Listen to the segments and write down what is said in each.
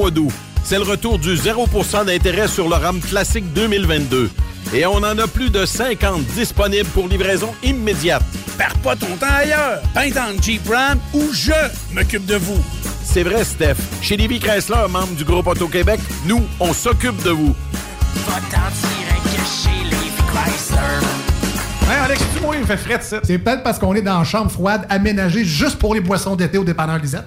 Mois d'août. C'est le retour du 0% d'intérêt sur le RAM classique 2022. Et on en a plus de 50 disponibles pour livraison immédiate. Perds pas ton temps ailleurs. Peinte Jeep Ram ou je m'occupe de vous. C'est vrai, Steph. Chez Lévi Chrysler, membre du groupe Auto-Québec, nous, on s'occupe de vous. Alex, tu moi il me fait frais de ça. C'est peut-être parce qu'on est dans une chambre froide aménagée juste pour les boissons d'été au dépanneur Lisette.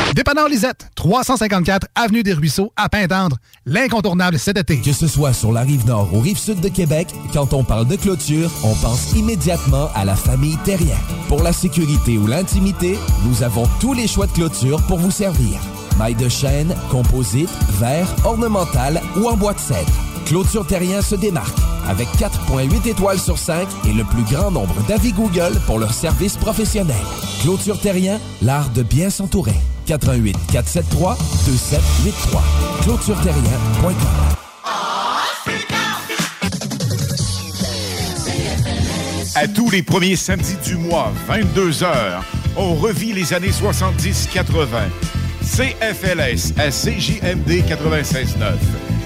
Dépanneur Lisette, 354 Avenue des Ruisseaux, à Pintendre. L'incontournable cet été. Que ce soit sur la rive nord ou rive sud de Québec, quand on parle de clôture, on pense immédiatement à la famille Terrien. Pour la sécurité ou l'intimité, nous avons tous les choix de clôture pour vous servir. Maille de chêne, composite, verre, ornemental ou en bois de cèdre. Clôture Terrien se démarque avec 4.8 étoiles sur 5 et le plus grand nombre d'avis Google pour leur service professionnel. Clôture Terrien, l'art de bien s'entourer. 88 473 2783. ClôtureTerrien.com. À tous les premiers samedis du mois, 22h, on revit les années 70-80. CFLS à CJMD 96.9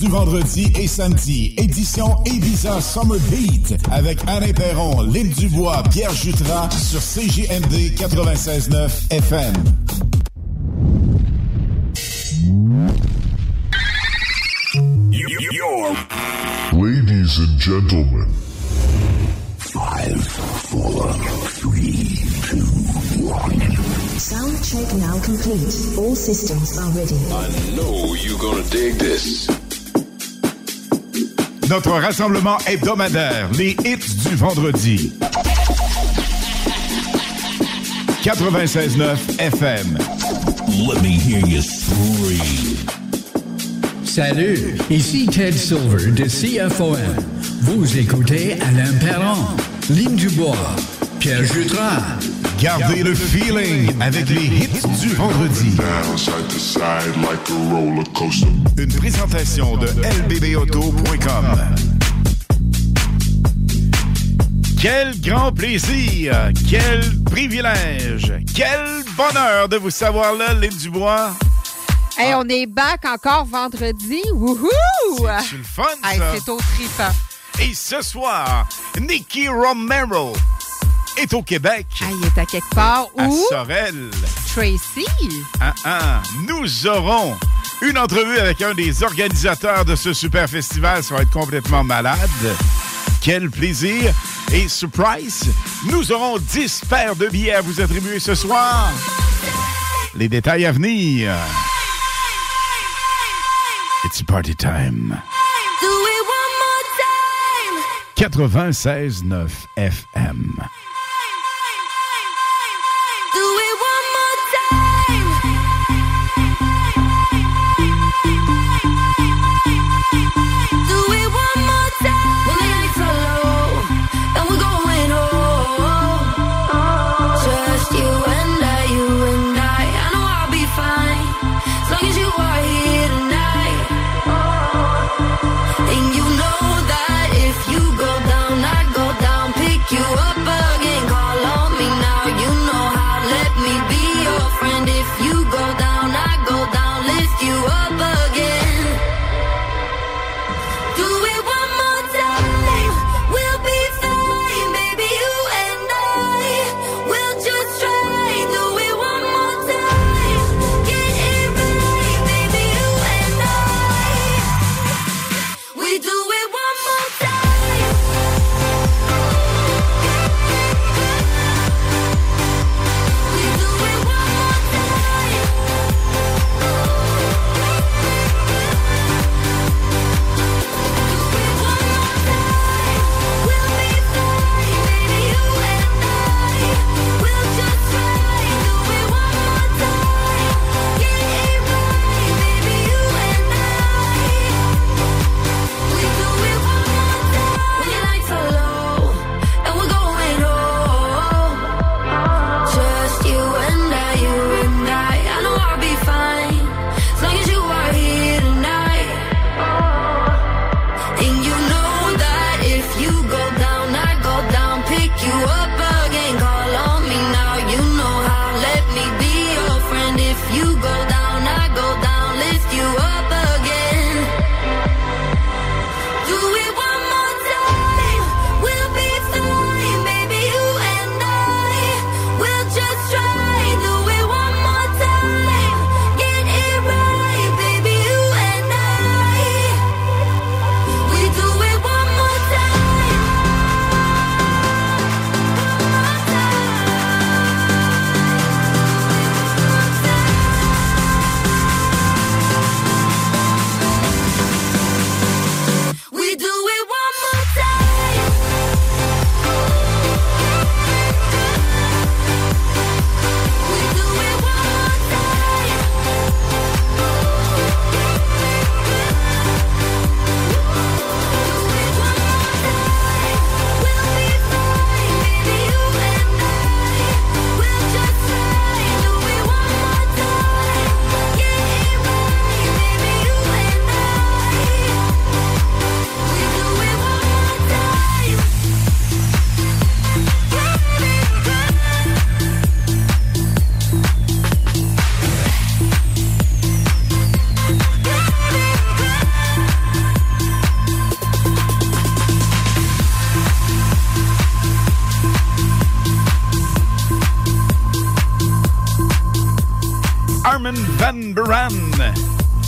du vendredi et samedi, édition Ibiza Summer Beat, avec Alain Perron, Lynn Dubois, Pierre Jutras sur CJMD 96.9 FM. Ladies and gentlemen. Five, four, three, two, one. Sound check now complete. All systems are ready. I know you're gonna dig this. Notre rassemblement hebdomadaire, les hits du vendredi. 96.9 FM. Let me hear you scream. Salut, ici Ted Silver de CFOM. Vous écoutez Alain Perron, Lynn Dubois, Pierre Jutras. Gardez le feeling avec les hits du vendredi. Une présentation de lbbauto.com. Quel grand plaisir, quel privilège, quel bonheur de vous savoir là, Lynn Dubois. Hey, on est back encore vendredi. Wouhou! C'est le fun, ça? Hey, c'est au tripant. Et ce soir, Nicky Romero est au Québec. Ah, il est à quelque part. À Où? Sorel. Tracy? Ah, ah. Nous aurons une entrevue avec un des organisateurs de ce super festival. Ça va être complètement malade. Quel plaisir. Et surprise, nous aurons 10 paires de billets à vous attribuer ce soir. Les détails à venir. It's party time. Do it one more time. 96.9 FM.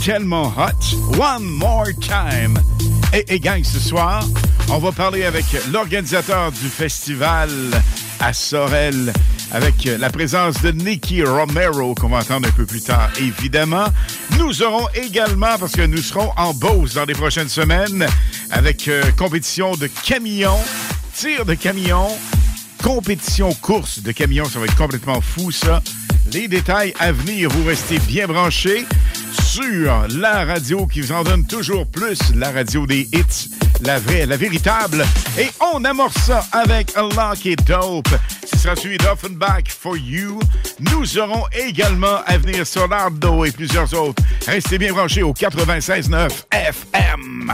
Tellement hot. One more time. Et, et gang, ce soir, on va parler avec l'organisateur du festival à Sorel, avec la présence de Nicky Romero, qu'on va entendre un peu plus tard, évidemment. Nous aurons également, parce que nous serons en Beauce dans les prochaines semaines, avec euh, compétition de camions, tir de camions, compétition course de camions. Ça va être complètement fou, ça. Les détails à venir, vous restez bien branchés sur la radio qui vous en donne toujours plus, la radio des hits, la vraie, la véritable. Et on amorce ça avec It Dope. Ce sera suivi d'Offenbach for You. Nous aurons également à venir Solardo et plusieurs autres. Restez bien branchés au 96.9 FM.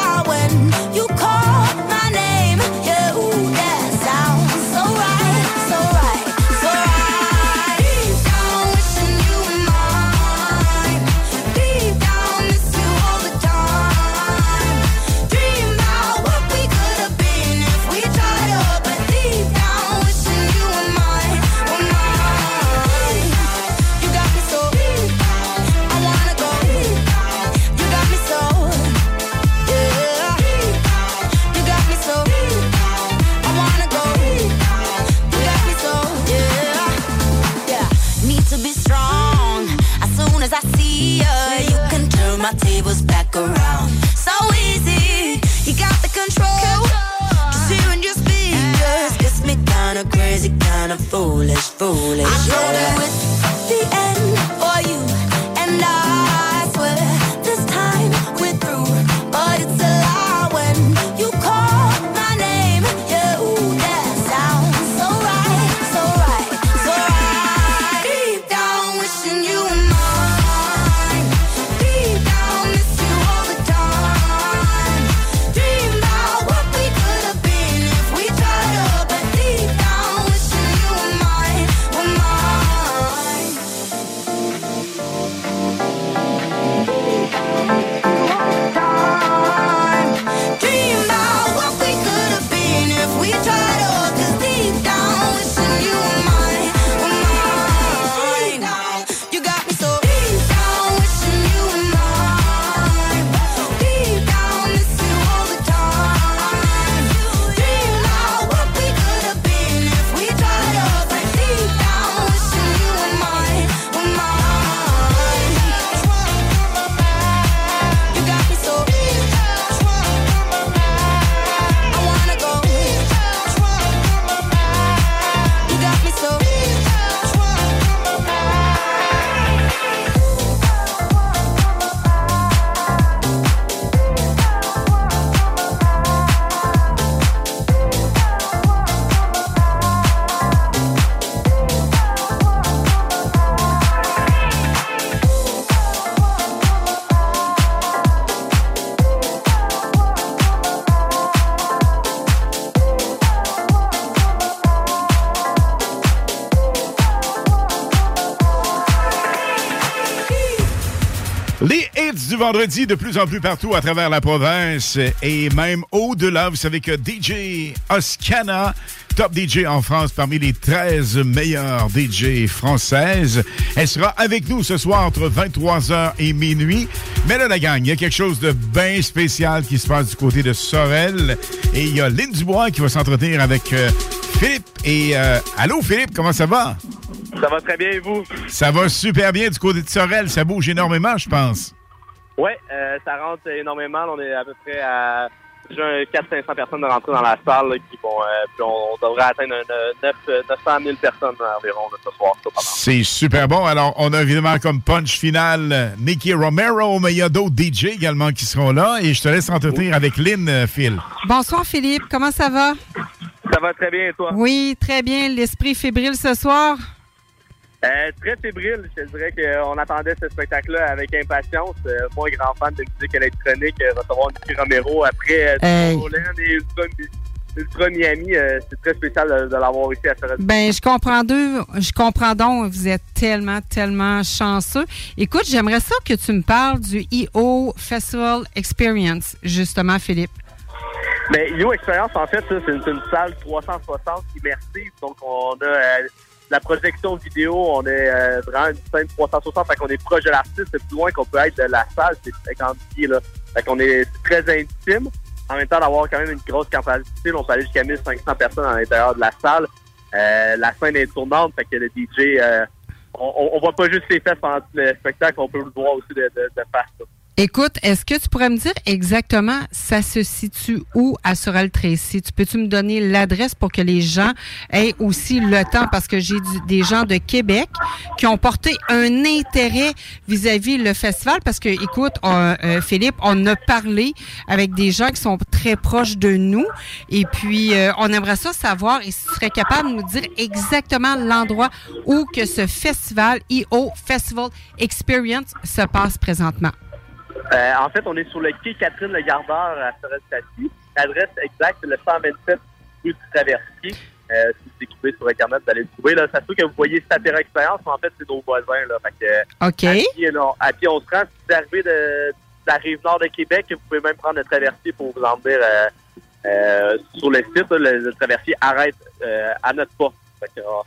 foolish, foolish. Vendredi de plus en plus partout à travers la province et même au-delà. Vous savez que DJ Oscana, top DJ en France parmi les 13 meilleures DJ françaises, elle sera avec nous ce soir entre 23h et minuit. Mais là, la gang, il y a quelque chose de bien spécial qui se passe du côté de Sorel. Et il y a Lynn Dubois qui va s'entretenir avec euh, Philippe. Et euh, allô Philippe, comment ça va? Ça va très bien et vous? Ça va super bien du côté de Sorel. Ça bouge énormément, je pense. Ouais, euh, ça rentre énormément. On est à peu près à déjà 400-500 personnes de rentrer dans la salle là, qui vont on, euh, puis on, on devrait atteindre un, euh, 9, euh, 900 000 personnes environ là, ce soir. C'est super bon. Alors, on a évidemment comme punch final Nicky Romero, mais il y a d'autres DJ également qui seront là. Et je te laisse entretenir avec Lynn, euh, Phil. Bonsoir Philippe, comment ça va? Ça va très bien, et toi? Oui, très bien. L'esprit fébrile ce soir? Euh, très fébrile, je te dirais qu'on attendait ce spectacle-là avec impatience. Euh, moi, grand fan de musique électronique, euh, recevoir Nicky Romero après euh, Hey. Et Ultra, Ultra Miami, c'est très spécial de, l'avoir ici à Sorel. Ben, je comprends deux. Je comprends donc. Vous êtes tellement, tellement chanceux. Écoute, j'aimerais ça que tu me parles du EO Festival Experience, justement, Philippe. Mais Yo Experience, en fait, c'est une, salle 360 immersive. Donc, on a euh, la projection vidéo, on est euh, vraiment une scène 360. Fait qu'on est proche de l'artiste. Le plus loin qu'on peut être de la salle, c'est 50 pieds. Là. Fait qu'on est très intime. En même temps, d'avoir quand même une grosse capacité, on peut aller jusqu'à 1500 personnes à l'intérieur de la salle. Euh, la scène est tournante, fait que le DJ, euh, on, on, voit pas juste les fesses pendant le spectacle, on peut le voir aussi de, de, de face. Écoute, est-ce que tu pourrais me dire exactement ça se situe où à Sorel-Tracy? Tu peux-tu me donner l'adresse pour que les gens aient aussi le temps? Parce que j'ai des gens de Québec qui ont porté un intérêt vis-à-vis le festival. Parce que, écoute, euh, Philippe, on a parlé avec des gens qui sont très proches de nous. Et puis, euh, on aimerait ça savoir et si tu serais capable de nous dire exactement l'endroit où que ce festival, EO Festival Experience, se passe présentement. Euh, en fait, on est sur le quai Catherine Le Gardeur à Sorel-Tracy. L'adresse exacte, c'est le 127 rue du Traversier. Euh, si vous écoutez sur Internet, vous allez le trouver. Là, ça se peut que vous voyez Sapera Expérience, mais en fait, c'est nos voisins. Là. Fait que, OK. À pied, là, à pied, on se rend. Si vous arrivez de, la rive nord de Québec, vous pouvez même prendre le traversier pour vous emmener euh, euh, sur le site. là, le, le traversier arrête euh, à notre porte. Fait que, euh,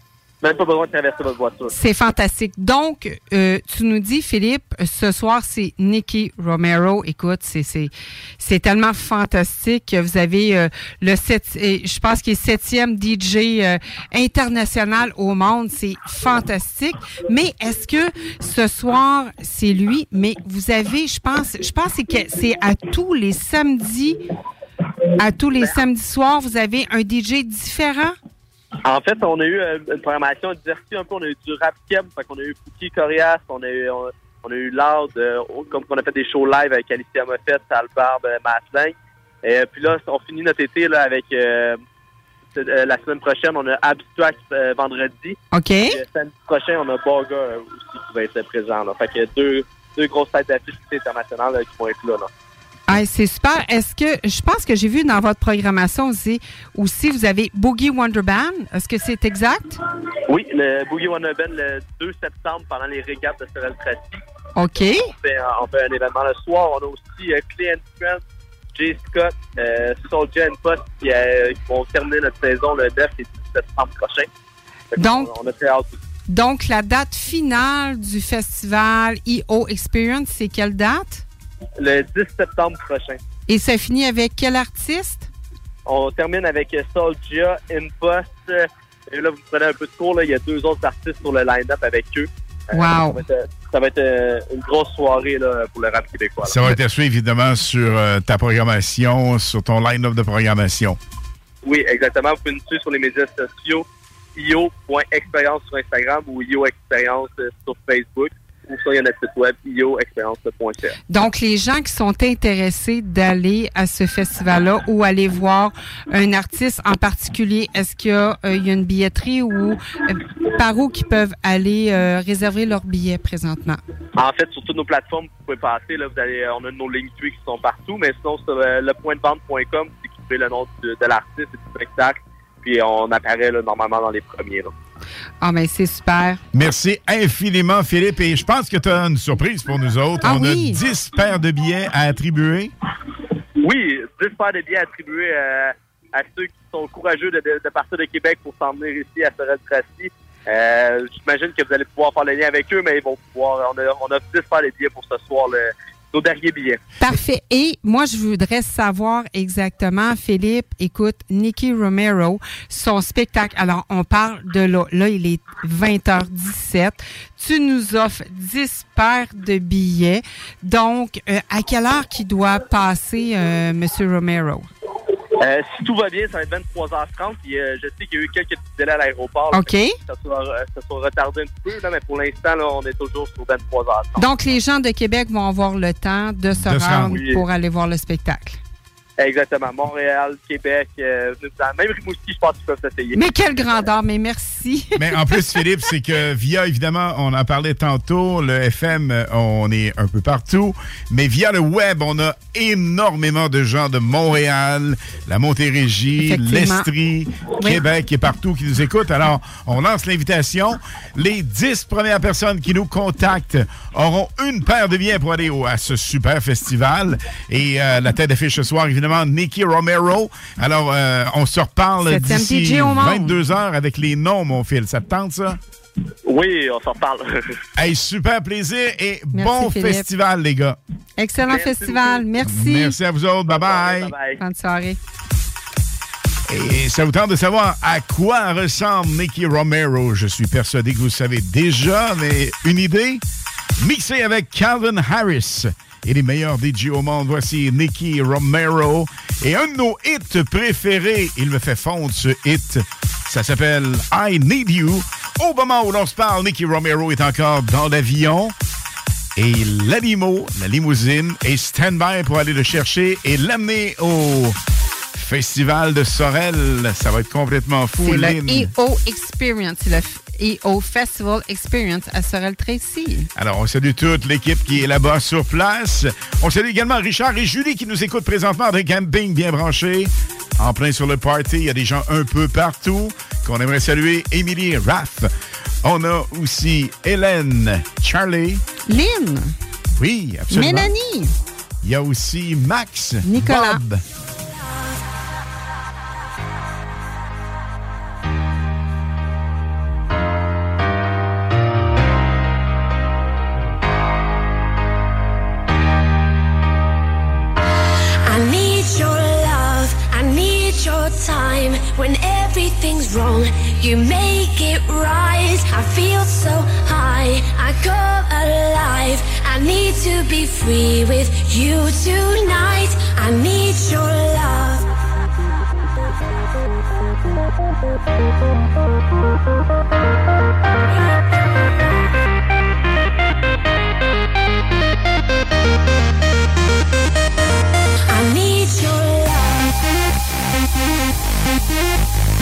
C'est fantastique. Donc, euh, tu nous dis, Philippe, ce soir, c'est Nicky Romero. Écoute, c'est tellement fantastique. Vous avez euh, le sept, je pense qu'il est septième DJ euh, international au monde. C'est fantastique. Mais est-ce que ce soir, c'est lui? Mais vous avez, je pense, je pense que c'est à tous les samedis, à tous les samedis soirs, vous avez un DJ différent? En fait, on a eu euh, une programmation diversifiée un peu. On a eu du rap keb, fait qu'on a eu Fouki Corias, on a eu, on, on a eu Loud, euh, comme on a fait des shows live avec Alicia Moffett, Salbarbe, euh, Maslin. Et euh, puis là, on finit notre été là, avec euh, euh, la semaine prochaine, on a Abstract euh, vendredi. OK. Euh, samedi prochain, on a Borga euh, aussi qui va être présent. Là. Fait que deux, deux grosses têtes d'affiche internationales là, qui vont être là. là. Ah, c'est super. Est-ce que je pense que j'ai vu dans votre programmation aussi, aussi vous avez Boogie Wonder Band. Est-ce que c'est exact? Oui, le Boogie Wonderben le 2 septembre pendant les régates de Sorel Tracy. OK. On fait, on fait un événement le soir. On a aussi euh, Clay and Friends, Jay Scott, euh, Soulja and Post qui, euh, qui vont terminer notre saison le 9 et 10 septembre prochain. Donc- on, on a très hâte. Donc, la date finale du festival EO Experience, c'est quelle date? Le 10 septembre prochain. Et ça finit avec quel artiste? On termine avec Soulja, Impost. Et là, vous prenez un peu de cours. Là. Il y a deux autres artistes sur le line-up avec eux. Euh, Wow. Ça va être, euh, ça va être, une grosse soirée là, pour le rap québécois. là. Ça va être à suivre, évidemment, sur euh, ta programmation, sur ton line-up de programmation. Oui, exactement. Vous pouvez nous suivre sur les médias sociaux, io.expérience sur Instagram ou io.expérience sur Facebook. Ou sur notre site web, ioexpérience.ca. Donc, les gens qui sont intéressés d'aller à ce festival-là ou aller voir un artiste en particulier, est-ce qu'il y, a, euh, il y a une billetterie ou euh, par où qu'ils peuvent aller euh, réserver leur billet présentement? En fait, sur toutes nos plateformes, vous pouvez passer. Là, vous allez, on a nos lignes qui sont partout, mais sinon, sur lepointdevente.com, vous écrivez le nom de, de l'artiste et du spectacle, puis on apparaît là, normalement dans les premiers. Là. Ah, mais c'est super. Merci infiniment, Philippe. Et je pense que tu as une surprise pour nous autres. Ah On oui. a 10 paires de billets à attribuer. Oui, 10 paires de billets attribués euh, à ceux qui sont courageux de, de- de partir de Québec pour s'en venir ici à Sorel-Tracy. Euh, J'imagine que vous allez pouvoir faire le lien avec eux, mais ils vont pouvoir. On a, on a 10 paires de billets pour ce soir, le, Parfait. Et moi, je voudrais savoir exactement, Philippe, écoute, Nicky Romero, son spectacle. Alors, on parle de là. Là, il est 20h17. Tu nous offres 10 paires de billets. Donc, euh, à quelle heure qu'il doit passer, euh, Monsieur Romero? Euh, si tout va bien, ça va être 23h30. Puis, euh, je sais qu'il y a eu quelques petits délais à l'aéroport. OK. Ça soit, euh, ça soit retardé un petit peu, là, mais pour l'instant, là, on est toujours sur 23h30. Donc, les gens de Québec vont avoir le temps de se De rendre rendre, oui. pour aller voir le spectacle. Exactement. Montréal, Québec, euh, même Rimouski, je pense qu'ils peuvent s'essayer. Mais quelle grandeur, mais merci. Mais en plus, Philippe, c'est que via, évidemment, on en parlait tantôt, le FM, euh, on est un peu partout, mais via le web, on a énormément de gens de Montréal, la Montérégie, l'Estrie, Oui. Québec et partout qui nous écoutent. Alors, on lance l'invitation. Les 10 premières personnes qui nous contactent auront une paire de billets pour aller au- à ce super festival. Et euh, la tête d'affiche ce soir, évidemment, Nicky Romero. Alors, euh, on se reparle d'ici DJ au monde. 22 heures avec les noms, mon fil. Ça te tente, ça? Oui, on s'en reparle. Hey, super plaisir et Merci, bon Philippe. festival, les gars. Excellent festival. Merci. Merci à vous autres. Bye-bye. Bonne soirée. Et ça vous tente de savoir à quoi ressemble Nicky Romero? Je suis persuadé que vous le savez déjà, mais une idée? Mixé avec Calvin Harris et les meilleurs DJ au monde. Voici Nicky Romero. Et un de nos hits préférés, il me fait fondre ce hit. Ça s'appelle I Need You. Au moment où l'on se parle, Nicky Romero est encore dans l'avion. Et la limo, la limousine, est stand-by pour aller le chercher et l'amener au Festival de Sorel. Ça va être complètement fou. C'est le. EO Experience. C'est le EO Festival Experience à Sorel-Tracy. Alors, on salue toute l'équipe qui est là-bas sur place. On salue également Richard et Julie qui nous écoutent présentement des camping bien branchés. En plein sur le party, il y a des gens un peu partout qu'on aimerait saluer. Émilie Raff. On a aussi Hélène, Charlie. Lynn. Oui, absolument. Mélanie. Il y a aussi Max. Nicolas. Bob. Time. When everything's wrong, you make it right. I feel so high, I go alive. I need to be free with you tonight. I need your love. I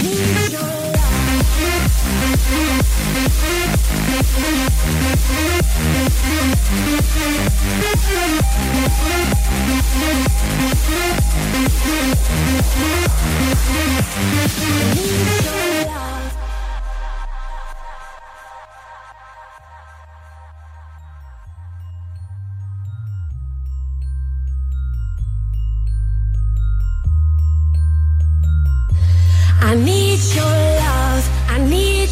Need your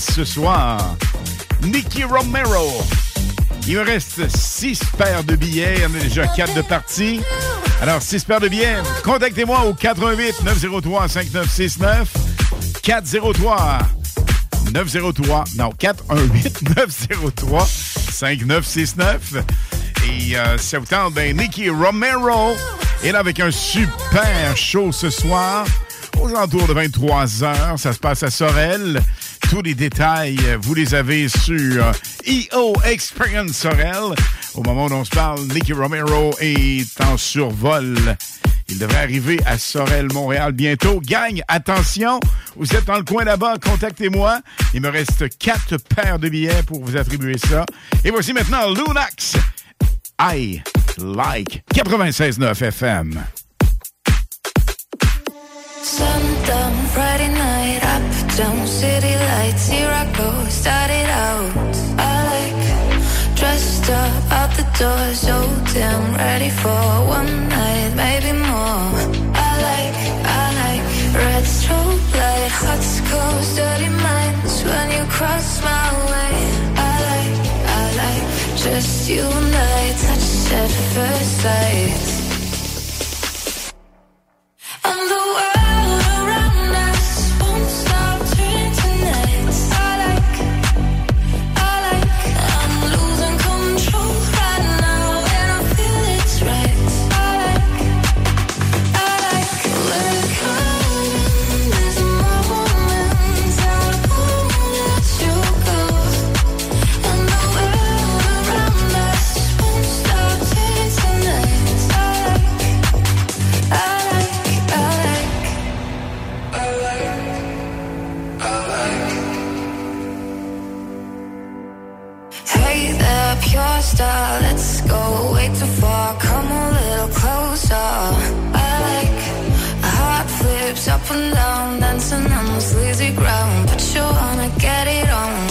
ce soir. Nicky Romero. Il me reste six paires de billets. Il y en a déjà quatre de partie. Alors, six paires de billets. Contactez-moi au 88 903 5969. 403 903. Non, 418 903 5969. Et euh, ça vous tente, ben, Nicky Romero est là avec un super show ce soir. Aux alentours de 23 h ça se passe à Sorel. Tous les détails, euh, vous les avez sur euh, EO Experience Sorel. Au moment où on se parle, Nicky Romero est en survol. Il devrait arriver à Sorel, Montréal bientôt. Gang, attention, vous êtes dans le coin là-bas, contactez-moi. Il me reste quatre paires de billets pour vous attribuer ça. Et voici maintenant Lunax. I like 96.9 FM. Friday night, down city lights. Here I go, started out. I like dressed up out the door, so damn ready for one night, maybe more. I like, I like red strobe light, hot cold, dirty minds when you cross my way. I like, I like just you and I touch at first sight. And the world too far. Come a little closer. I like heart flips up and down, dancing on the sleazy ground. But you wanna get it on.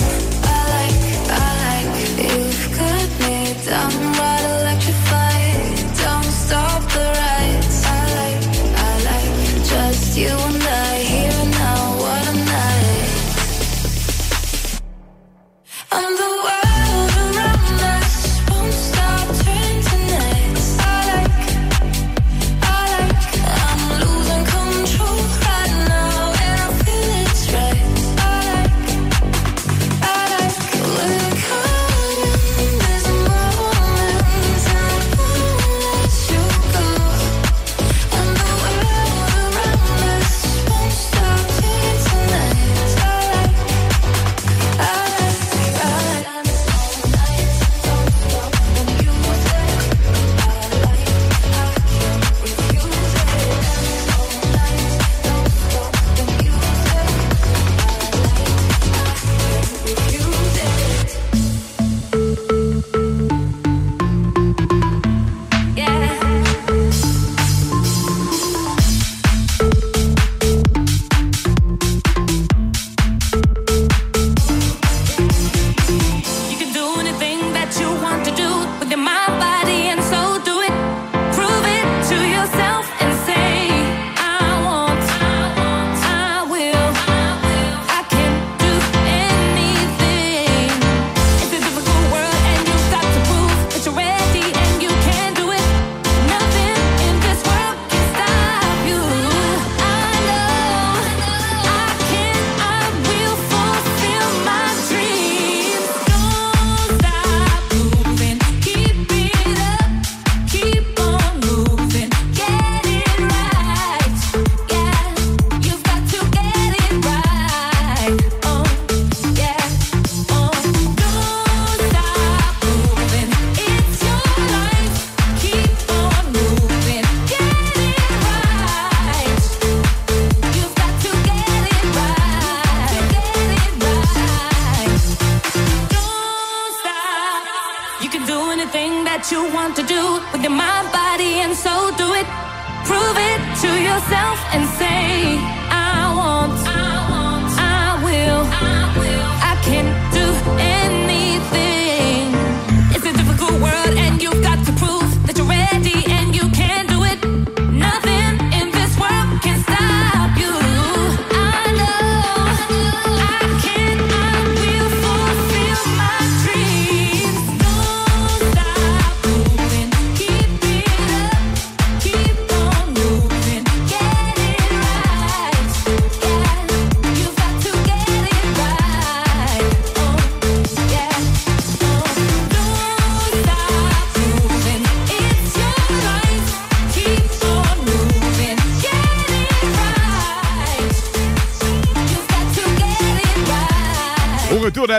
Yourself and say,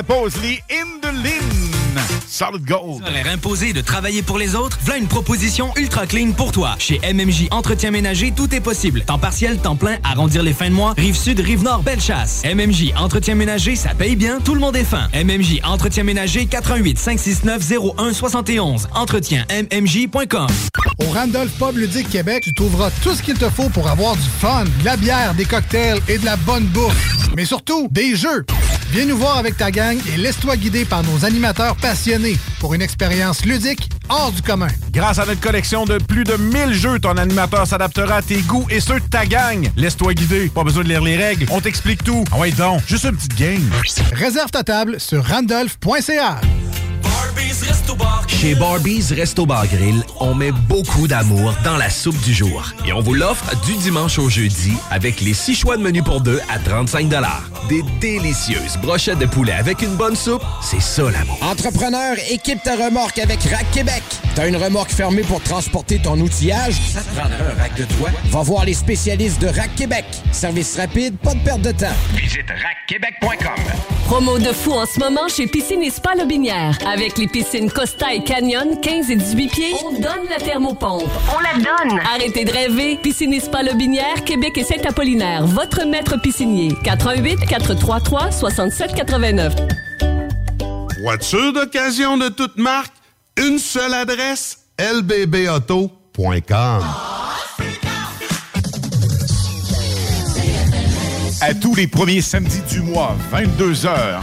pause, les Indolin. Solid Gold. Horaire imposé de travailler pour les autres, voilà une proposition ultra clean pour toi. Chez MMJ Entretien Ménager, tout est possible. Temps partiel, temps plein, arrondir les fins de mois, rive sud, rive nord, belle chasse. MMJ Entretien Ménager, ça paye bien, tout le monde est fin. MMJ Entretien Ménager, 88 569 01 71. Entretien MMJ.com. Au Randolph Pub Ludique Québec, tu trouveras tout ce qu'il te faut pour avoir du fun, de la bière, des cocktails et de la bonne bouffe. Mais surtout, des jeux. Viens nous voir avec ta gang et laisse-toi guider par nos animateurs passionnés pour une expérience ludique hors du commun. Grâce à notre collection de plus de 1000 jeux, ton animateur s'adaptera à tes goûts et ceux de ta gang. Laisse-toi guider, pas besoin de lire les règles, on t'explique tout. Ah ouais donc, juste une petite game. Réserve ta table sur randolph.ca. Chez Barbies Resto Bar Grill, on met beaucoup d'amour dans la soupe du jour. Et on vous l'offre du dimanche au jeudi avec les six choix de menu pour deux à 35 Des délicieuses brochettes de poulet avec une bonne soupe, c'est ça l'amour. Entrepreneur, équipe ta remorque avec Rack Québec. T'as une remorque fermée pour transporter ton outillage? Ça te prendra un rack de toi? Va voir les spécialistes de Rack Québec. Service rapide, pas de perte de temps. Visite rackquebec.com. Promo de fou en ce moment chez Piscine et Spa Lobinière. Avec les piscines Costa et Canyon, 15 et 18 pieds, on donne la thermopompe. On la donne! Arrêtez de rêver. Piscine et Spa Lobinière, Québec et Saint-Apollinaire. Votre maître piscinier. 88 433 67 89. Voiture d'occasion de toute marque, une seule adresse, lbbauto.com. À tous les premiers samedis du mois, 22h,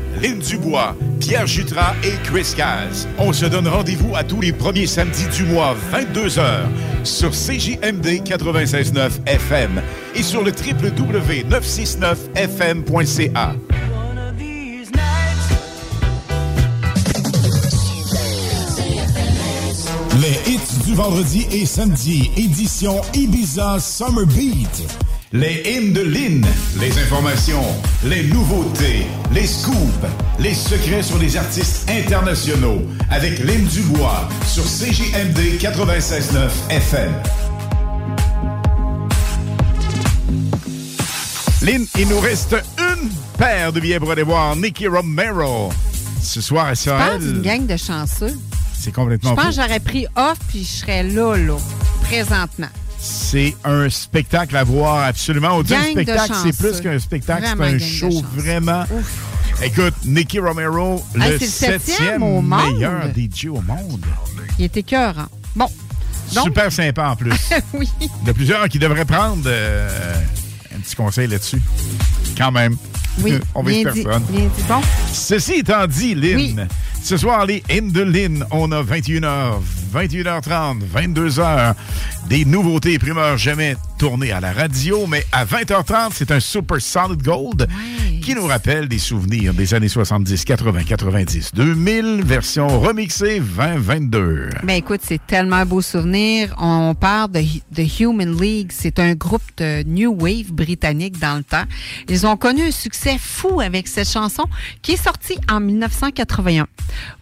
Lynn Dubois, Pierre Jutras et Chris Caz. On se donne rendez-vous à tous les premiers samedis du mois, 22h, sur CJMD 96.9 FM et sur le www.969fm.ca. Les hits du vendredi et samedi, édition Ibiza Summer Beat. Les hymnes de Lynn, les informations, les nouveautés, les scoops, les secrets sur les artistes internationaux avec Lynn Dubois sur CJMD 96.9 FM. Lynn, il nous reste une paire de billets pour aller voir Nicky Romero ce soir à Je pense une Sorel. gang de chanceux. C'est Je complètement pense fou. que j'aurais pris off puis je serais là, là, présentement. C'est un spectacle à voir absolument. On dit un Gang de spectacle, c'est plus qu'un spectacle, c'est un show vraiment. Écoute, Nicky Romero, Ah, le septième septième au monde. meilleur DJ au monde. Il était cœur. Bon. Donc, Super sympa en plus. oui. Il y a plusieurs qui devraient prendre euh, un petit conseil là-dessus. Quand même. Oui, On dit, personne. bien dit. Bon. Ceci étant dit, Lynn, Oui. Ce soir, les In de Lynn, on a 21h, 21h30, 22h, des nouveautés primeurs jamais tournées à la radio, mais à 20h30, c'est un Super Solid Gold qui nous rappelle des souvenirs des années 70, 80, 90, 2000, version remixée 2022. Ben écoute, c'est tellement beau souvenir. On parle de The Human League. C'est un groupe de New Wave britannique dans le temps. Ils ont connu un succès fou avec cette chanson qui est sortie en 1981.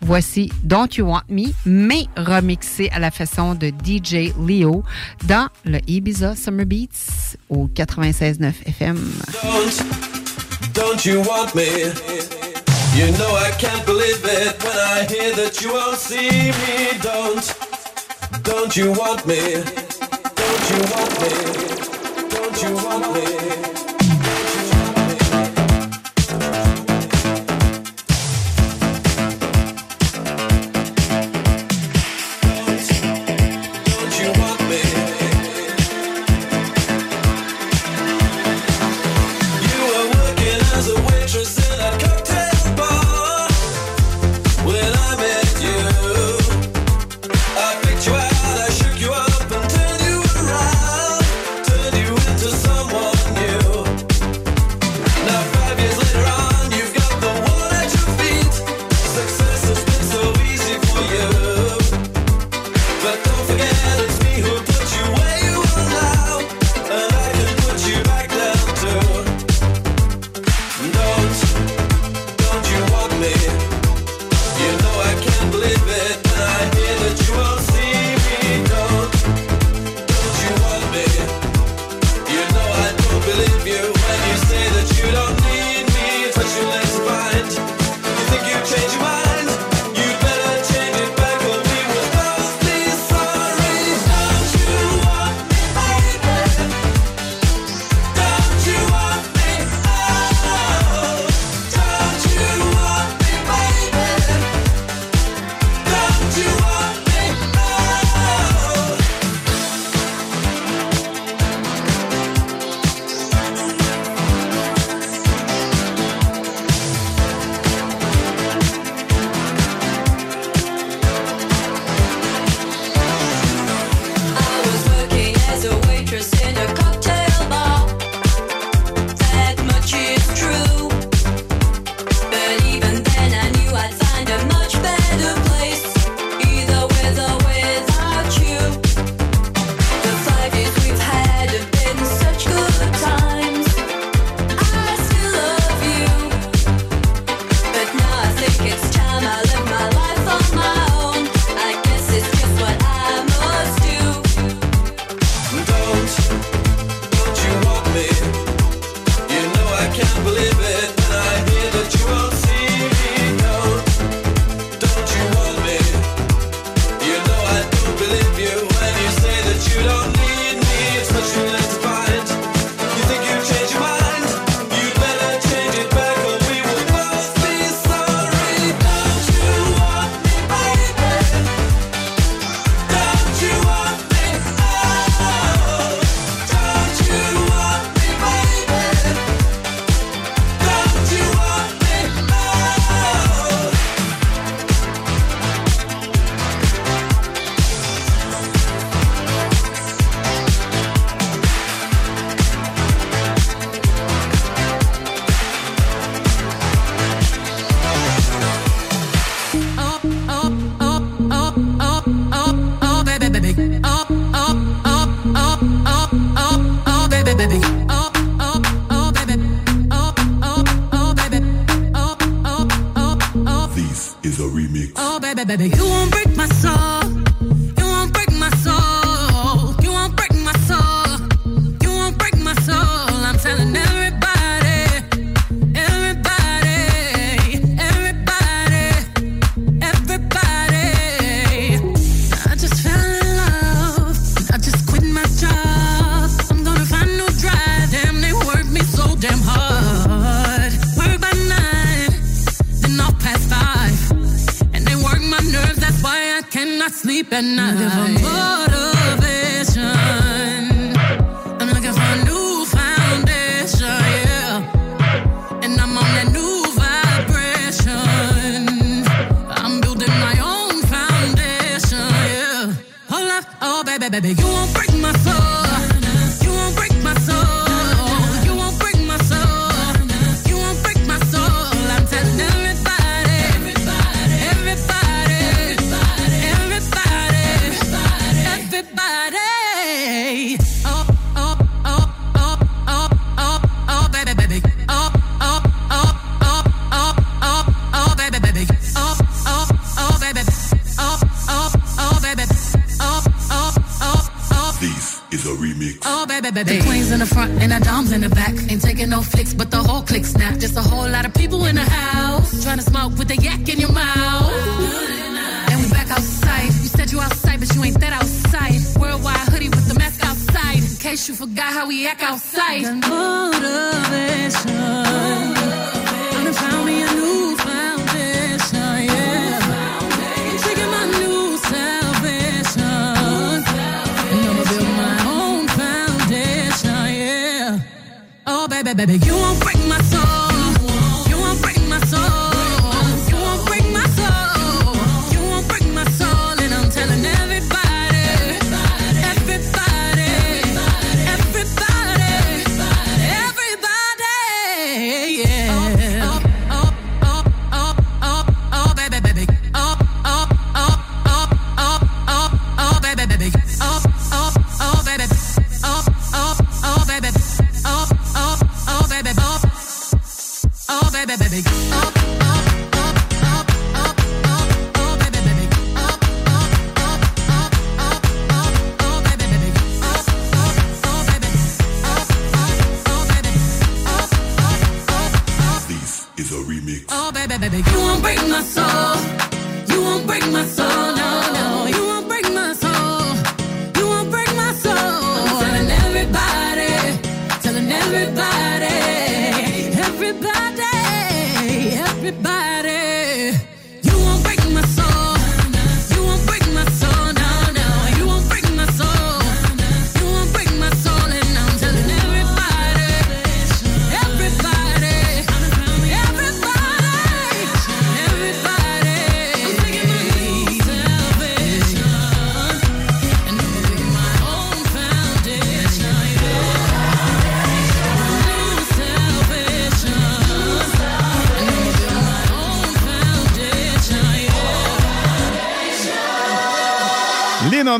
Voici Don't You Want Me, mais remixée à la façon de DJ Leo dans le Ibiza Summer Beats au 96.9 FM. Don't, don't you want me? You know I can't believe it when I hear that you won't see me. Don't, don't you want me? Don't you want me? Don't you want me?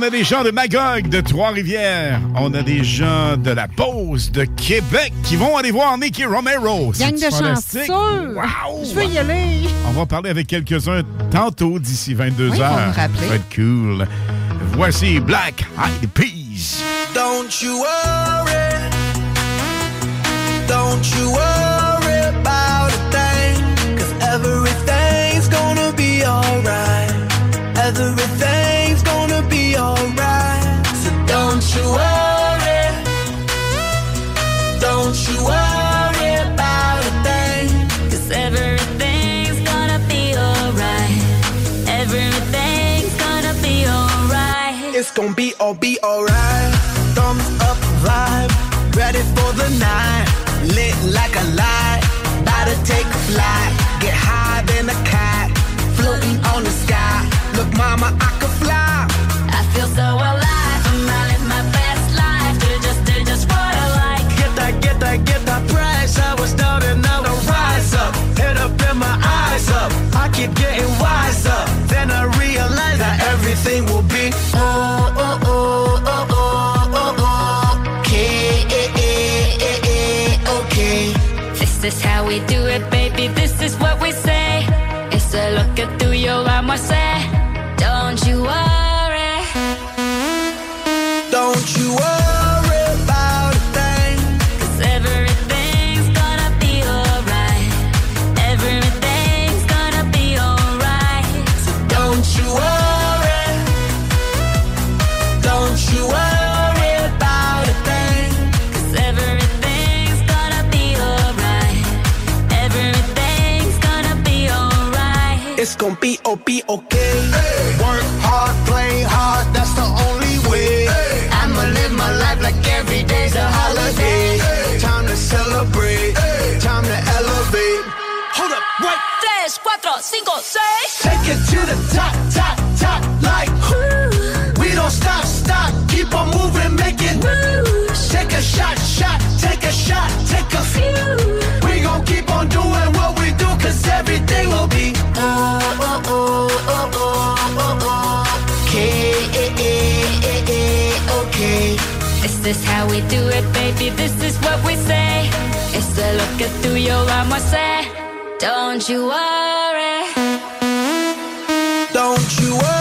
a des gens de Magog de Trois-Rivières. On a des gens de la Pause de Québec qui vont aller voir Nicky Romero. Gang de chanceux. Wow. Je veux y aller. On va parler avec quelques-uns tantôt d'ici 22 oui, heures. Ça va être cool. Voici Black Eyed Peas. Don't you worry. Don't you worry. gon' be alright. Thumbs up vibe, ready for the night this how we do it, baby. This is how we do it, baby. This is what we say. It's the look at through your armor, say. Don't you worry. Don't you worry.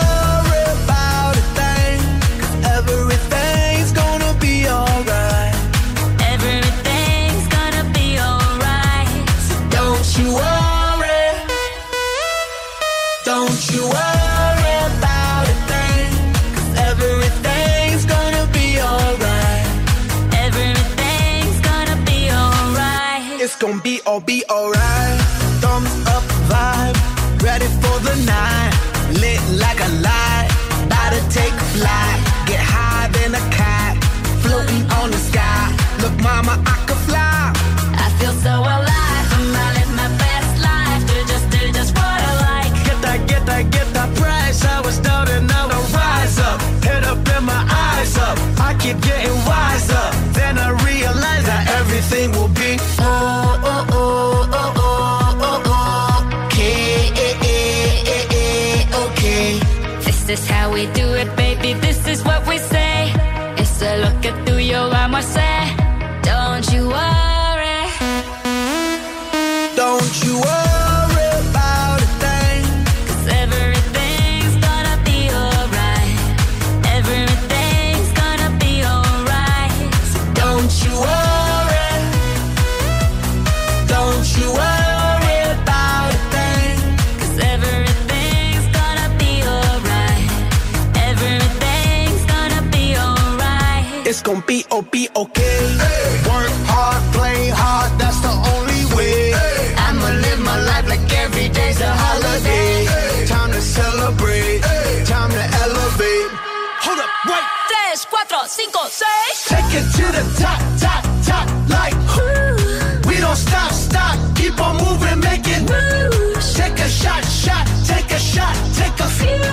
Cinco, seis. Take it to the top, top, top, like whoo. We don't stop, stop, keep on moving, making moves. Take a shot, shot, take a shot, take a few.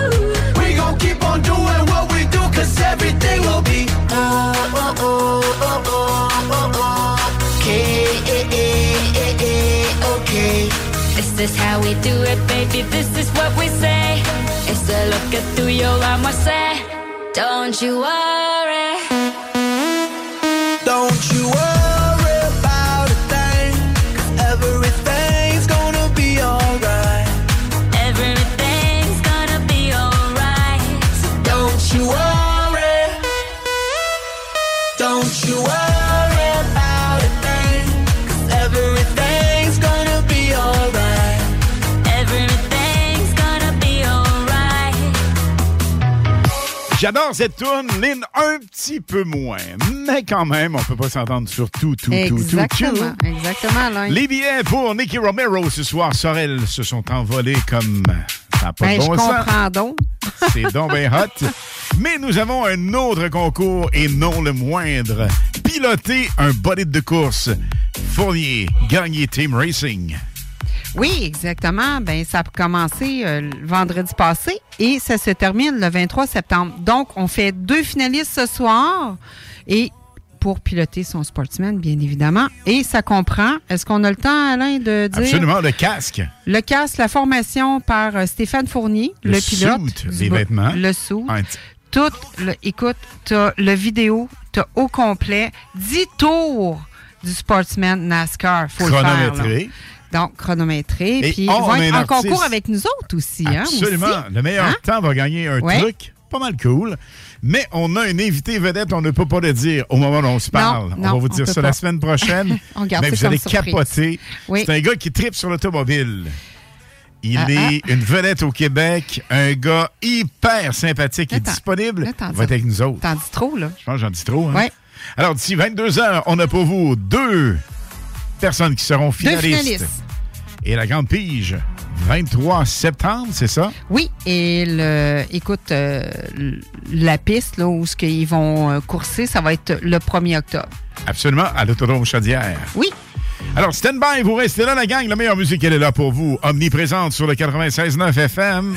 We gon' keep on doing what we do, cause everything will be oh, oh, oh, oh, oh, oh, oh. Okay, eh, eh, eh, okay. This is how we do it, baby. This is what we say. It's a look at through your armor, say. Don't you worry. Don't you worry J'adore cette tune, Lynn un petit peu moins, mais quand même, on peut pas s'entendre sur tout, tout, tout, tout, Exactement, tout. exactement, Alain. Les billets pour Nicky Romero ce soir, Sorel, se sont envolés comme ça pas Ben, de je sens. comprends donc. C'est donc bien hot. Mais nous avons un autre concours et non le moindre. Piloter un bolide de course. Fournier, gagner Team Racing. Oui, exactement. Ben, ça a commencé euh, le vendredi passé et ça se termine le 23 septembre. Donc, on fait deux finalistes ce soir et pour piloter son sportsman, bien évidemment. Et ça comprend, est-ce qu'on a le temps, Alain, de dire... Absolument, le casque. Le casque, la formation par euh, Stéphane Fournier, le, Le pilote. suit, les vêtements. Le sou. Tout, le, écoute, t'as le vidéo, t'as au complet 10 tours du sportsman NASCAR. Faut le faire, là. Donc, chronométré. Et Puis, on ils vont être un en artiste. concours avec nous autres aussi. Hein, Absolument. aussi. Le meilleur Hein? temps va gagner un Ouais. truc pas mal cool. Mais on a un invité vedette, on ne peut pas le dire au moment où on se parle. on non, va vous dire ça pas. la semaine prochaine. On garde mais ça vous allez surprise. capoter. Oui. C'est un gars qui tripe sur l'automobile. Il Ah, est une vedette au Québec, un gars hyper sympathique et disponible. Il va être avec nous autres. T'en dis trop, là. Je pense que j'en dis trop. Hein? Alors, d'ici 22 heures, on a pour vous deux personnes qui seront Deux finalistes. Et la grande pige, 23 septembre, c'est ça? Oui, et le, écoute, euh, la piste là, où ce qu'ils vont euh, courser, ça va être le 1er octobre. Absolument, à l'autodrome Chaudière. Oui. Alors, stand by, vous restez là, la gang. La meilleure musique, elle est là pour vous. Omniprésente sur le 96.9 FM.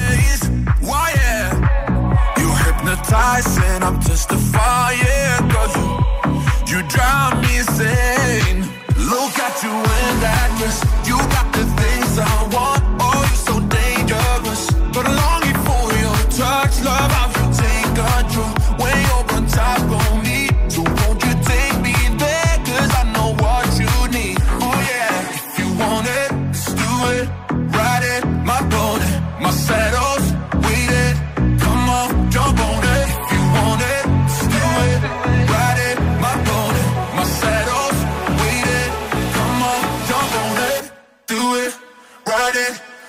You me insane Look at you in that dress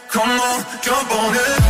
it. Come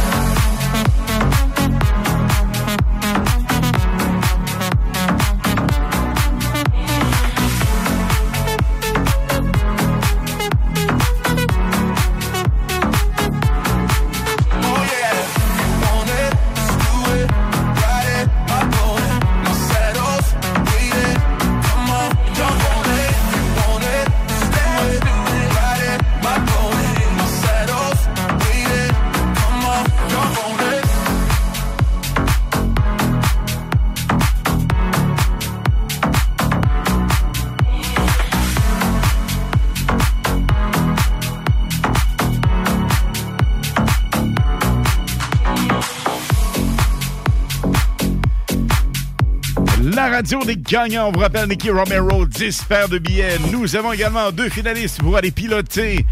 radio des gagnants. On vous rappelle Nicky Romero, 10 paires de billets. Nous avons également deux finalistes pour aller piloter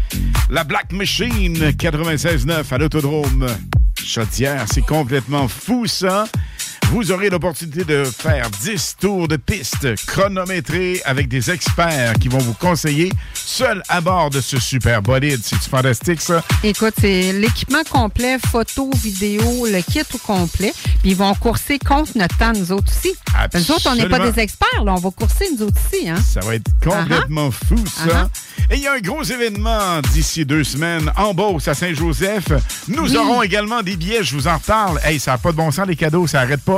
la Black Machine 96.9 à l'Autodrome Chaudière. C'est complètement fou, ça. Vous aurez l'opportunité de faire 10 tours de piste chronométrés avec des experts qui vont vous conseiller seul à bord de ce super bolide. C'est fantastique, ça? Écoute, c'est l'équipement complet, photo, vidéo, le kit au complet. Puis ils vont courser contre notre temps, nous autres aussi. Nous autres, on n'est pas des experts, là. On va courser, nous autres aussi, hein? Ça va être complètement fou, ça. Et il y a un gros événement d'ici deux semaines en Beauce, à Saint-Joseph. Nous Oui. aurons également des billets, je vous en reparle. Hey, ça n'a pas de bon sens, les cadeaux, ça arrête pas.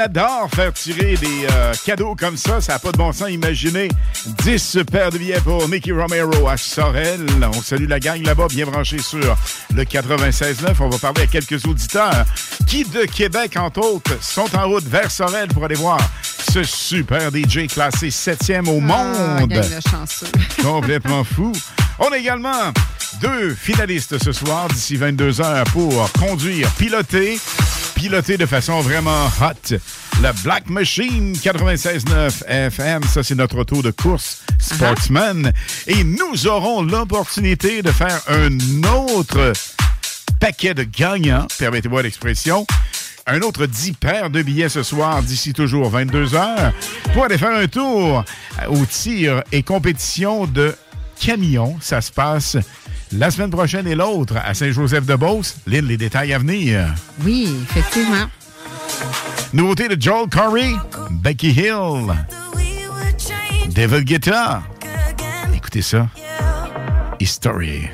adore faire tirer des euh, cadeaux comme ça. Ça n'a pas de bon sens. Imaginez 10 paires de billets pour Nicky Romero à Sorel. On salue la gang là-bas, bien branchée sur le 96.9. On va parler à quelques auditeurs qui, de Québec, entre autres, sont en route vers Sorel pour aller voir ce super DJ classé 7e au Ah, monde. chanceux. Complètement fou. On a également deux finalistes ce soir d'ici 22 heures pour conduire, piloter, piloter de façon vraiment hot. Le Black Machine 96.9 FM, ça c'est notre auto de course Sportsman. Et nous aurons l'opportunité de faire un autre paquet de gagnants, permettez-moi l'expression. Un autre 10 paires de billets ce soir, d'ici toujours 22 heures, pour aller faire un tour au tir et compétition de camions. Ça se passe la semaine prochaine et l'autre à Saint-Joseph-de-Beauce. Lynn, les détails à venir. Oui, effectivement. Nouveauté de Joel Corey, Becky Hill, David Guetta. Écoutez ça. History.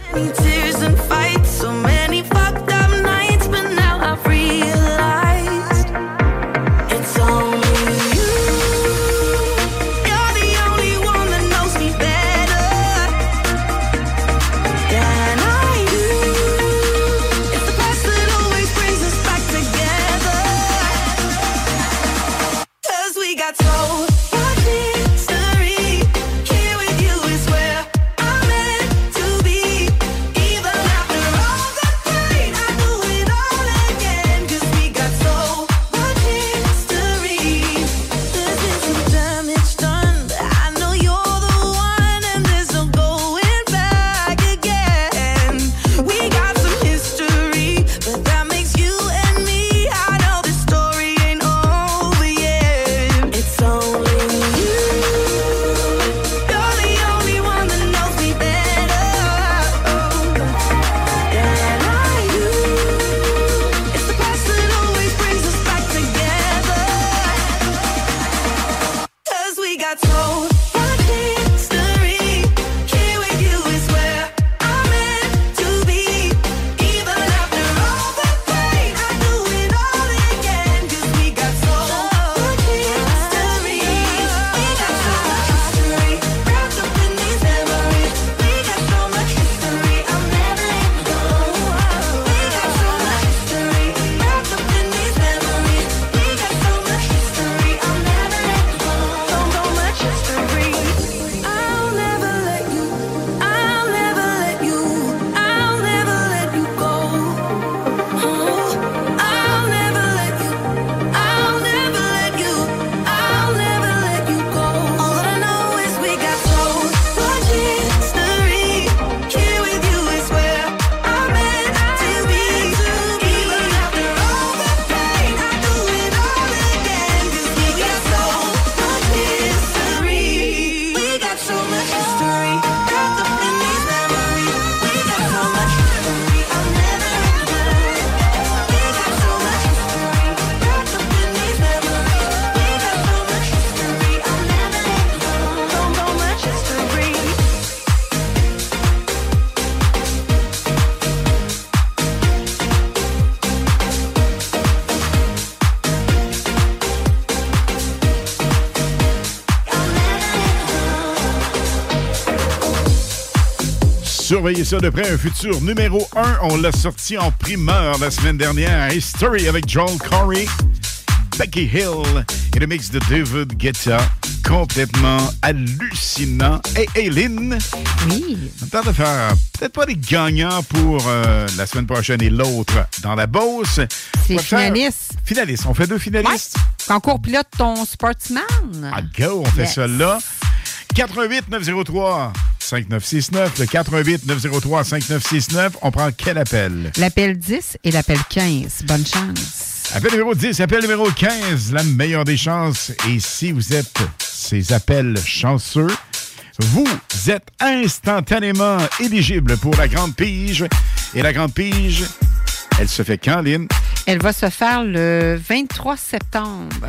Surveillez ça de près, un futur numéro 1. On l'a sorti en primeur la semaine dernière. History avec Joel Corey, Becky Hill et le mix de David Guetta. Complètement hallucinant. Hey, hey, Lynn. Oui. On tente de faire peut-être pas des gagnants pour euh, la semaine prochaine et l'autre dans la Beauce. C'est faire- finaliste. Finaliste. On fait deux finalistes. Concours pilote ton sportsman. Ah, go, on fait Yes. ça là. 88 903 5969. Le 88 903 5969. On prend quel appel? L'appel 10 et l'appel 15. Bonne chance. Appel numéro 10, appel numéro 15, la meilleure des chances. Et si vous êtes ces appels chanceux, vous êtes instantanément éligible pour la Grande Pige. Et la Grande Pige, elle se fait quand, Lynn? Elle va se faire le 23 septembre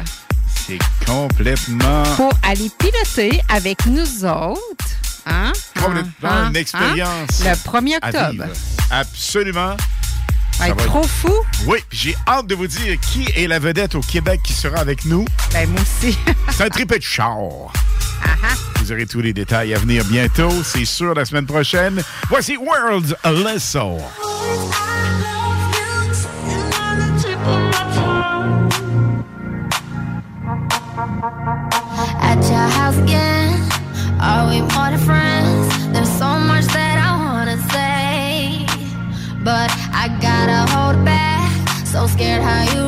C'est complètement... pour aller piloter avec nous autres. Hein? complètement Hein? une expérience. Hein? Le 1er à octobre. Absolument. Ça va être va trop fou. Oui, j'ai hâte de vous dire qui est la vedette au Québec qui sera avec nous. Ben, moi aussi. C'est un tripé de char. Vous aurez tous les détails à venir bientôt, c'est sûr, la semaine prochaine. Voici World's Alesso. At your house again, are we more than friends? There's so much that I wanna say, but I gotta hold back. So scared how you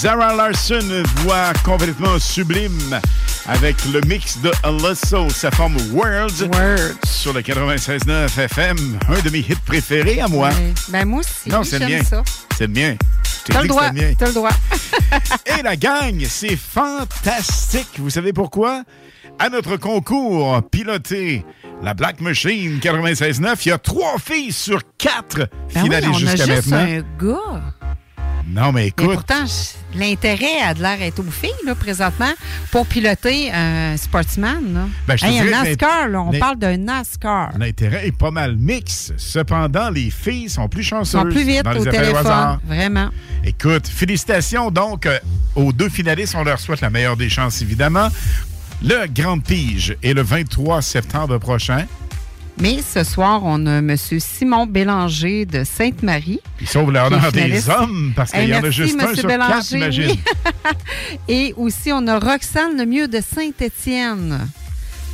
Zara Larson, voix complètement sublime avec le mix de Alesso, sa forme Worlds, sur le 96.9 FM, un de mes hits préférés à moi. Ben moi aussi, Non, c'est le j'aime mien. ça. C'est t'ai T'as le droit, le mien. t'as le droit. Et la gang, c'est fantastique. Vous savez pourquoi? À notre concours piloté la Black Machine 96.9, il y a trois filles sur quatre Ben finalistes jusqu'à maintenant. un gars. Non, mais Mais écoute, pourtant, l'intérêt a de l'air être aux filles, là, présentement, pour piloter un sportsman. Là. Ben, je Hey, un NASCAR, là, on parle d'un NASCAR. l'intérêt est pas mal mix. Cependant, les filles sont plus chanceuses. sont plus vite dans les au téléphone. Vraiment. Écoute, félicitations donc euh, aux deux finalistes. On leur souhaite la meilleure des chances, évidemment. Le Grand Pige est le 23 septembre prochain. Mais ce soir, on a M. Simon Bélanger de Sainte-Marie. Qui est l'honneur des hommes parce qu'il Hey, y en a juste un sur Bélanger, quatre, j'imagine. oui. Et aussi, on a Roxane Lemieux de Saint-Étienne.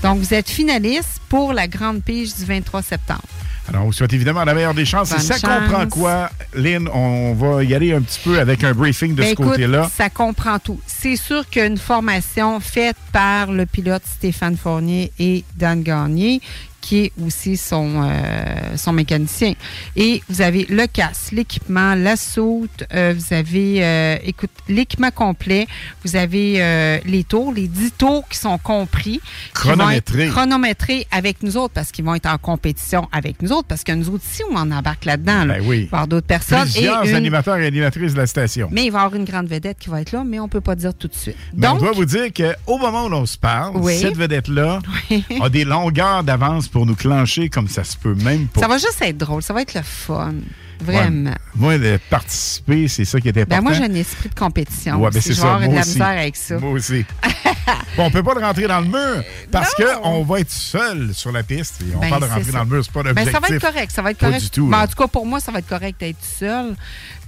Donc, vous êtes finaliste pour la Grande Pige du 23 septembre. Alors, on vous souhaite évidemment la meilleure des chances. Et ça chance. comprend quoi, Lynn? On va y aller un petit peu avec un briefing de Ben, ce côté-là. ça comprend tout. C'est sûr qu'une formation faite par le pilote Stéphane Fournier et Dan Gagné, qui est aussi son, euh, son mécanicien. Et vous avez le casque, l'équipement, la soute, euh, vous avez, euh, écoute, l'équipement complet, vous avez les tours, les 10 tours qui sont compris. Chronométrés. Chronométrés avec nous autres parce qu'ils vont être en compétition avec nous autres parce que nous autres, si on en embarque là-dedans, là, Ben oui. va y avoir d'autres personnes. Plusieurs et une- animateurs et animatrices de la station. mais il va y avoir une grande vedette qui va être là, mais on ne peut pas dire tout de suite. On Donc, doit vous dire qu'au moment où l'on se parle, Oui. cette vedette-là a des longueurs d'avance pour nous clencher comme ça se peut même pas. ça va juste être drôle, ça va être le fun. Vraiment. Ouais. Moi, de participer, c'est ça qui est Ben important. moi, j'ai un esprit de compétition. Ouais, ben c'est ça, de moi la aussi. misère avec ça. Moi aussi. bon, on peut pas le rentrer dans le mur parce qu'on va être seul sur la piste. Et on Ben, parle de rentrer ça. dans le mur, c'est pas Ben, l'objectif. ça va être correct, ça va être Pas correct. du tout, Ben, là. en tout cas, pour moi, ça va être correct d'être seul.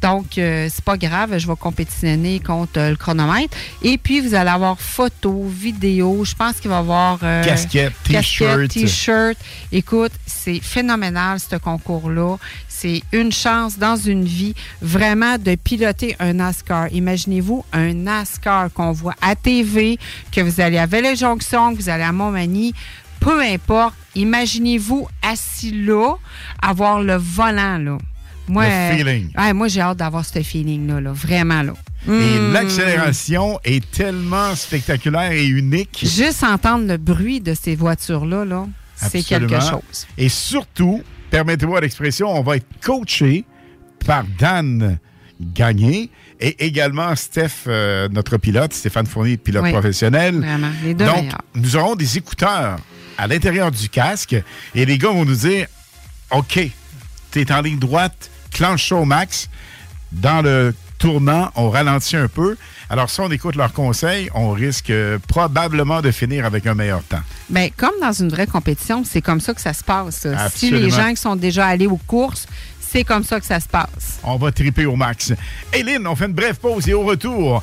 Donc, euh, c'est pas grave, je vais compétitionner contre euh, le chronomètre. Et puis, vous allez avoir photos, vidéos. Je pense qu'il va y avoir. euh, casquette, t-shirt. t-shirt. Écoute, c'est phénoménal, ce concours-là. C'est une chance dans une vie vraiment de piloter un NASCAR. Imaginez-vous un NASCAR qu'on voit à TV, que vous allez à Vallée-Jonction, que vous allez à Montmagny peu importe, imaginez-vous assis là, avoir le volant, là. Moi, Le euh, feeling. ouais, moi, j'ai hâte d'avoir ce feeling-là, là, vraiment, là. Et Mm. l'accélération est tellement spectaculaire et unique. Juste entendre le bruit de ces voitures-là, là, c'est quelque chose. Et surtout, permettez-moi l'expression, on va être coaché par Dan Gagné et également Steph, euh, notre pilote, Stéphane Fournier, pilote Oui, professionnel. Vraiment, les deux Donc, meilleurs. nous aurons des écouteurs à l'intérieur du casque et les gars vont nous dire OK, t'es en ligne droite, clenche au max. Dans le tournant, on ralentit un peu. Alors, si on écoute leurs conseils, on risque euh, probablement de finir avec un meilleur temps. Ben, comme dans une vraie compétition, c'est comme ça que ça se passe. Si les gens qui sont déjà allés aux courses, c'est comme ça que ça se passe. On va triper au max. Lynn, on fait une brève pause et au retour,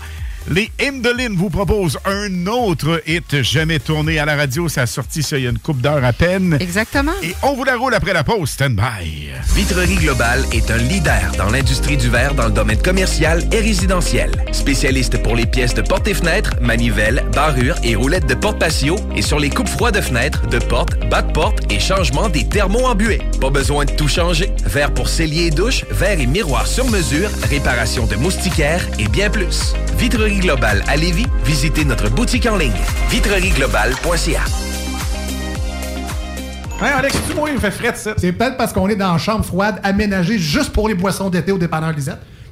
les Lynn vous proposent un autre hit jamais tourné à la radio. Ça a sorti ça il y a une coupe d'heure à peine. Exactement. Et on vous la roule après la pause. Stand by. Vitrerie Globale est un leader dans l'industrie du verre dans le domaine commercial et résidentiel. Spécialiste pour les pièces de portes et fenêtres, manivelles, barrures et roulettes de porte patio et sur les coupes froides de fenêtres, de portes, bas de porte et changement des thermos embués. Pas besoin de tout changer. Verre pour cellier et douche, verre et miroir sur mesure, réparation de moustiquaires et bien plus. Vitrerie Globale à Lévis, visitez notre boutique en ligne vitrerieglobale.ca. Hey, Alex, tu moi, il me fait fret, ça. C'est peut-être parce qu'on est dans une chambre froide aménagée juste pour les boissons d'été au dépanneur Lisette.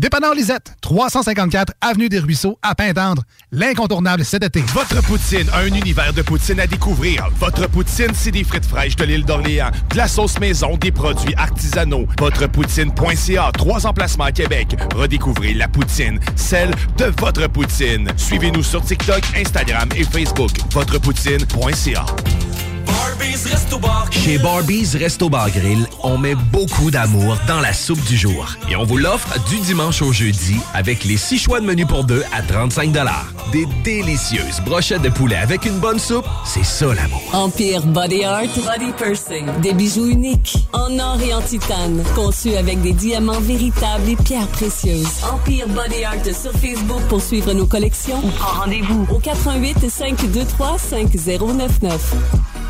Dépanneur Lisette, 354 Avenue des Ruisseaux, à Pintendre. L'incontournable cet été. Votre poutine, un univers de poutine à découvrir. Votre poutine, c'est des frites fraîches de l'île d'Orléans, de la sauce maison, des produits artisanaux. Votrepoutine.ca, trois emplacements à Québec. Redécouvrez la poutine, celle de votre poutine. Suivez-nous sur TikTok, Instagram et Facebook. Votrepoutine.ca. Barbies Resto Bar. Chez Barbies Resto Bar Grill, on met beaucoup d'amour dans la soupe du jour. Et on vous l'offre du dimanche au jeudi avec les six choix de menu pour deux à 35 Des délicieuses brochettes de poulet avec une bonne soupe, c'est ça l'amour. Empire Body Art Body Pursing. Des bijoux uniques en or et en titane. Conçus avec des diamants véritables et pierres précieuses. Empire Body Art sur Facebook pour suivre nos collections ou rendez-vous au 88 523 5099.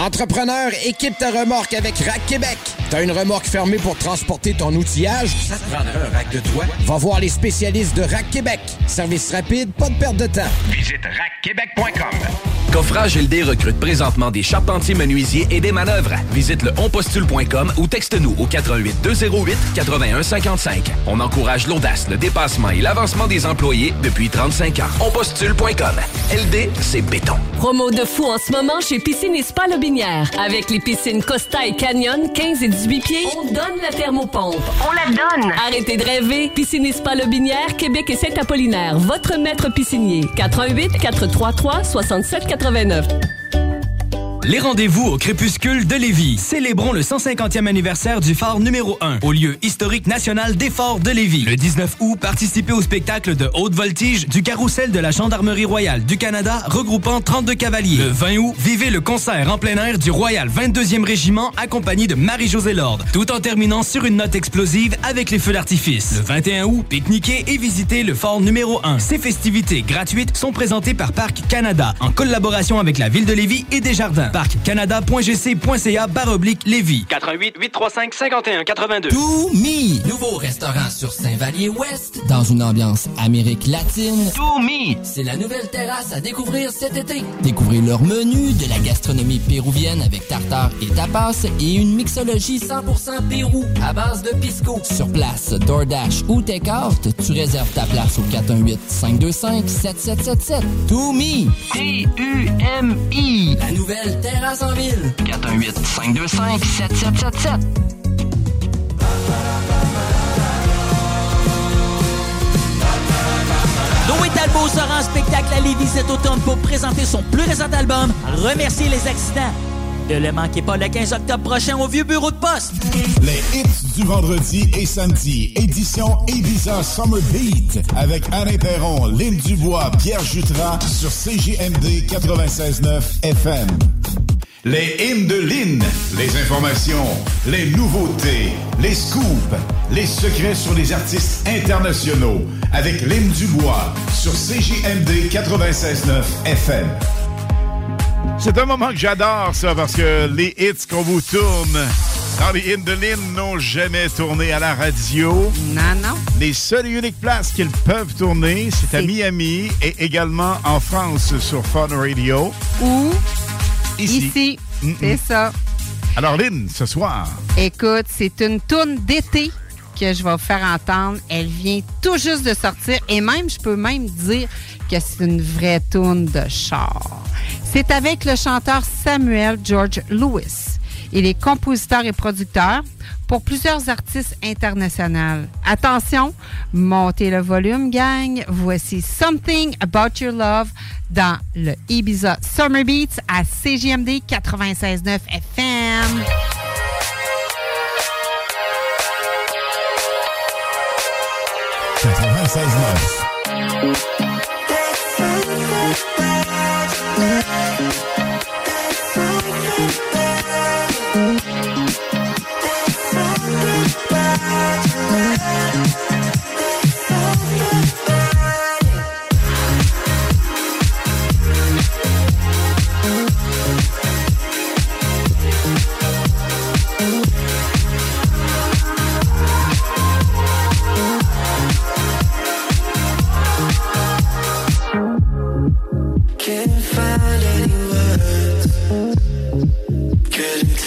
Entrepreneur, équipe ta remorque avec Rack Québec. T'as une remorque fermée pour transporter ton outillage? Ça te prendra un rack de toi? Va voir les spécialistes de Rack Québec. Service rapide, pas de perte de temps. Visite rackquebec.com. Coffrage LD recrute présentement des charpentiers menuisiers et des manœuvres. Visite le onpostule.com ou texte-nous au 88 208 81 55. On encourage l'audace, le dépassement et l'avancement des employés depuis 35 ans. Onpostule.com. LD, c'est béton. Promo de fou en ce moment chez Piscine et Spa Lobinière. Avec les piscines Costa et Canyon, 15 et 18 pieds, on donne la thermopompe. On la donne! Arrêtez de rêver. Piscine et Spa Lobinière, Québec et Saint-Apollinaire. Votre maître piscinier. 88 433 67 89. Les rendez-vous au crépuscule de Lévis. Célébrons le 150e anniversaire du phare numéro 1 au lieu historique national des forts de Lévis. Le 19 août, participez au spectacle de haute voltige du carrousel de la Gendarmerie royale du Canada regroupant 32 cavaliers. Le 20 août, vivez le concert en plein air du Royal 22e Régiment accompagné de Marie-Josée Lord, tout en terminant sur une note explosive avec les feux d'artifice. Le 21 août, pique-niquez et visitez le fort numéro 1. Ces festivités gratuites sont présentées par Parc Canada en collaboration avec la ville de Lévis et Desjardins. Parccanada.gc.ca baroblique Lévis. 88 835 51 82. To Me, nouveau restaurant sur Saint-Vallier-Ouest, dans une ambiance Amérique latine. To Me, c'est la nouvelle terrasse à découvrir cet été. Découvrez leur menu, de la gastronomie péruvienne avec tartare et tapas et une mixologie 100% Pérou à base de pisco. Sur place, DoorDash ou Takeout, tu réserves ta place au 418 525 7777. To Me, T-U-M-I. la nouvelle terrasse en ville. 418 525 7777. Noé Talbot sera en spectacle à Lévis cet automne pour présenter son plus récent album, Remercier les accidents. Ne le manquez pas le 15 octobre prochain au vieux bureau de poste. Les hits du vendredi et samedi, édition Ibiza Summer Beat, avec Alain Perron, Lynn Dubois, Pierre Jutras, sur CJMD 96.9 FM. Les hymnes de Lynn, les informations, les nouveautés, les scoops, les secrets sur les artistes internationaux, avec Lynn Dubois, sur CJMD 96.9 FM. C'est un moment que j'adore, ça, parce que les hits qu'on vous tourne dans les hymnes de Lynn n'ont jamais tourné à la radio. Non, non. Les seules et uniques places qu'ils peuvent tourner, c'est à Miami et également en France sur Fun Radio. Ou Ici. ici. C'est ça. Alors, Lynn, ce soir, Écoute, c'est une tourne d'été que je vais vous faire entendre. Elle vient tout juste de sortir et même, je peux même dire que c'est une vraie toune de char. C'est avec le chanteur Samuel George Lewis. Il est compositeur et producteur pour plusieurs artistes internationaux. Attention, montez le volume, gang. Voici Something About Your Love dans le Ibiza Summer Beats à CGMD 96.9 FM.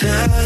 time.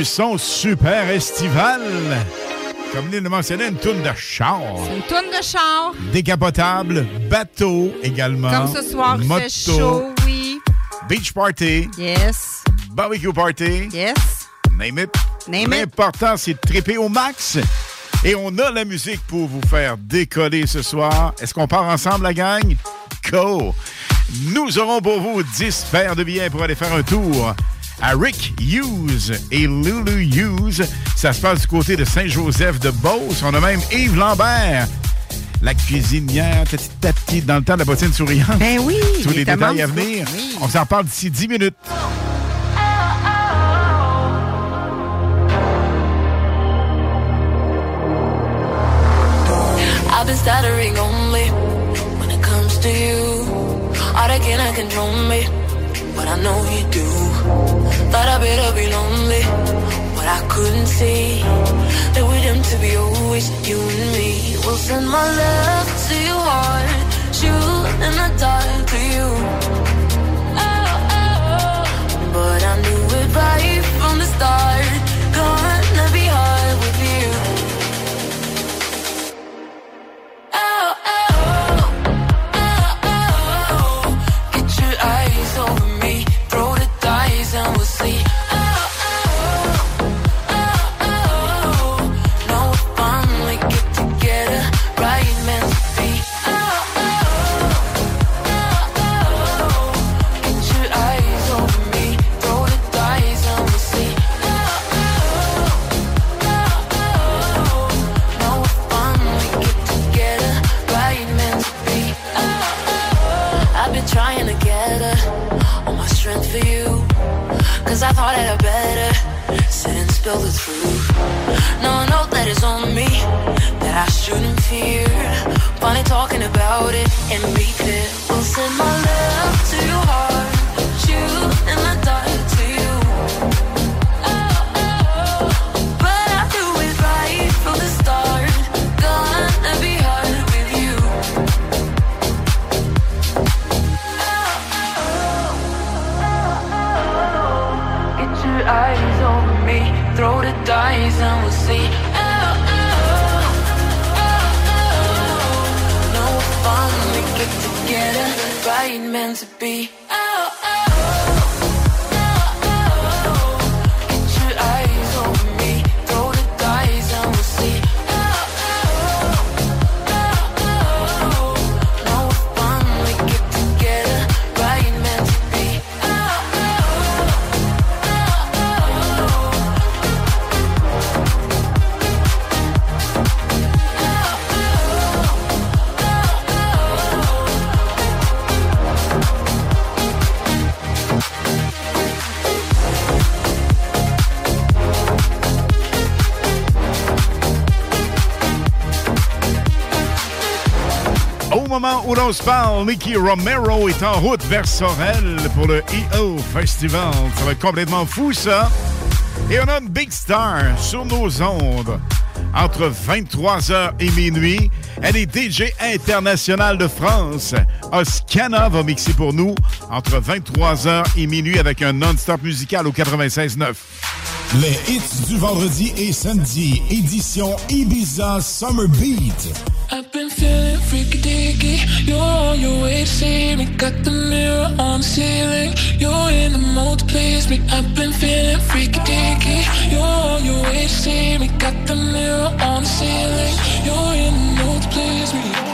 Un son super estival. Comme Lynn le mentionnait, une toune de char. Une tourne de char. Décapotable, bateau également. Comme ce soir, il moto, chaud, oui. beach party, Yes. barbecue party. Yes. Name it. Name it. L'important, c'est de triper au max. Et on a la musique pour vous faire décoller ce soir. Est-ce qu'on part ensemble, la gang? Go! Nous aurons pour vous 10 paires de billets pour aller faire un tour à Rick Hughes et Lulu Hughes. Ça se passe du côté de Saint-Joseph de Beauce. On a même Yves Lambert, la cuisinière, petit à petit, dans le temps de la bottine souriante. Ben oui! Tous les détails à venir. Oui. On s'en parle d'ici 10 minutes. I've been stuttering only when it comes to you. All that cannot control me, but I know you do. Thought I better be lonely, but I couldn't see that we're doomed to be always you and me. We'll send my love to your heart, shoot in the dark to you. Oh, oh, oh. but I knew it right from the start. Gonna spill the truth. Now I know on me, that I shouldn't fear. Funny talking about it and be clear. We'll send my love to your heart, shoot in the dark throw and we'll see. Oh, oh, oh, oh, oh. No fun we get together, right meant to be. Moment où l'on se parle, Nicky Romero est en route vers Sorel pour le EO Festival. Ça va être complètement fou, ça. Et on a big star sur nos ondes. Entre 23h et minuit, elle est DJ internationale de France. Oscana va mixer pour nous entre 23h et minuit avec un non-stop musical au 96.9. Les hits du vendredi et samedi, édition Ibiza Summer Beat. I've been feeling freaky dicky. You're on your way to see me. Got the mirror on the ceiling. You're in the mood to please me. I've been feeling freaky dicky. You're on your way to see me. Got the mirror on the ceiling. You're in the mood to please me.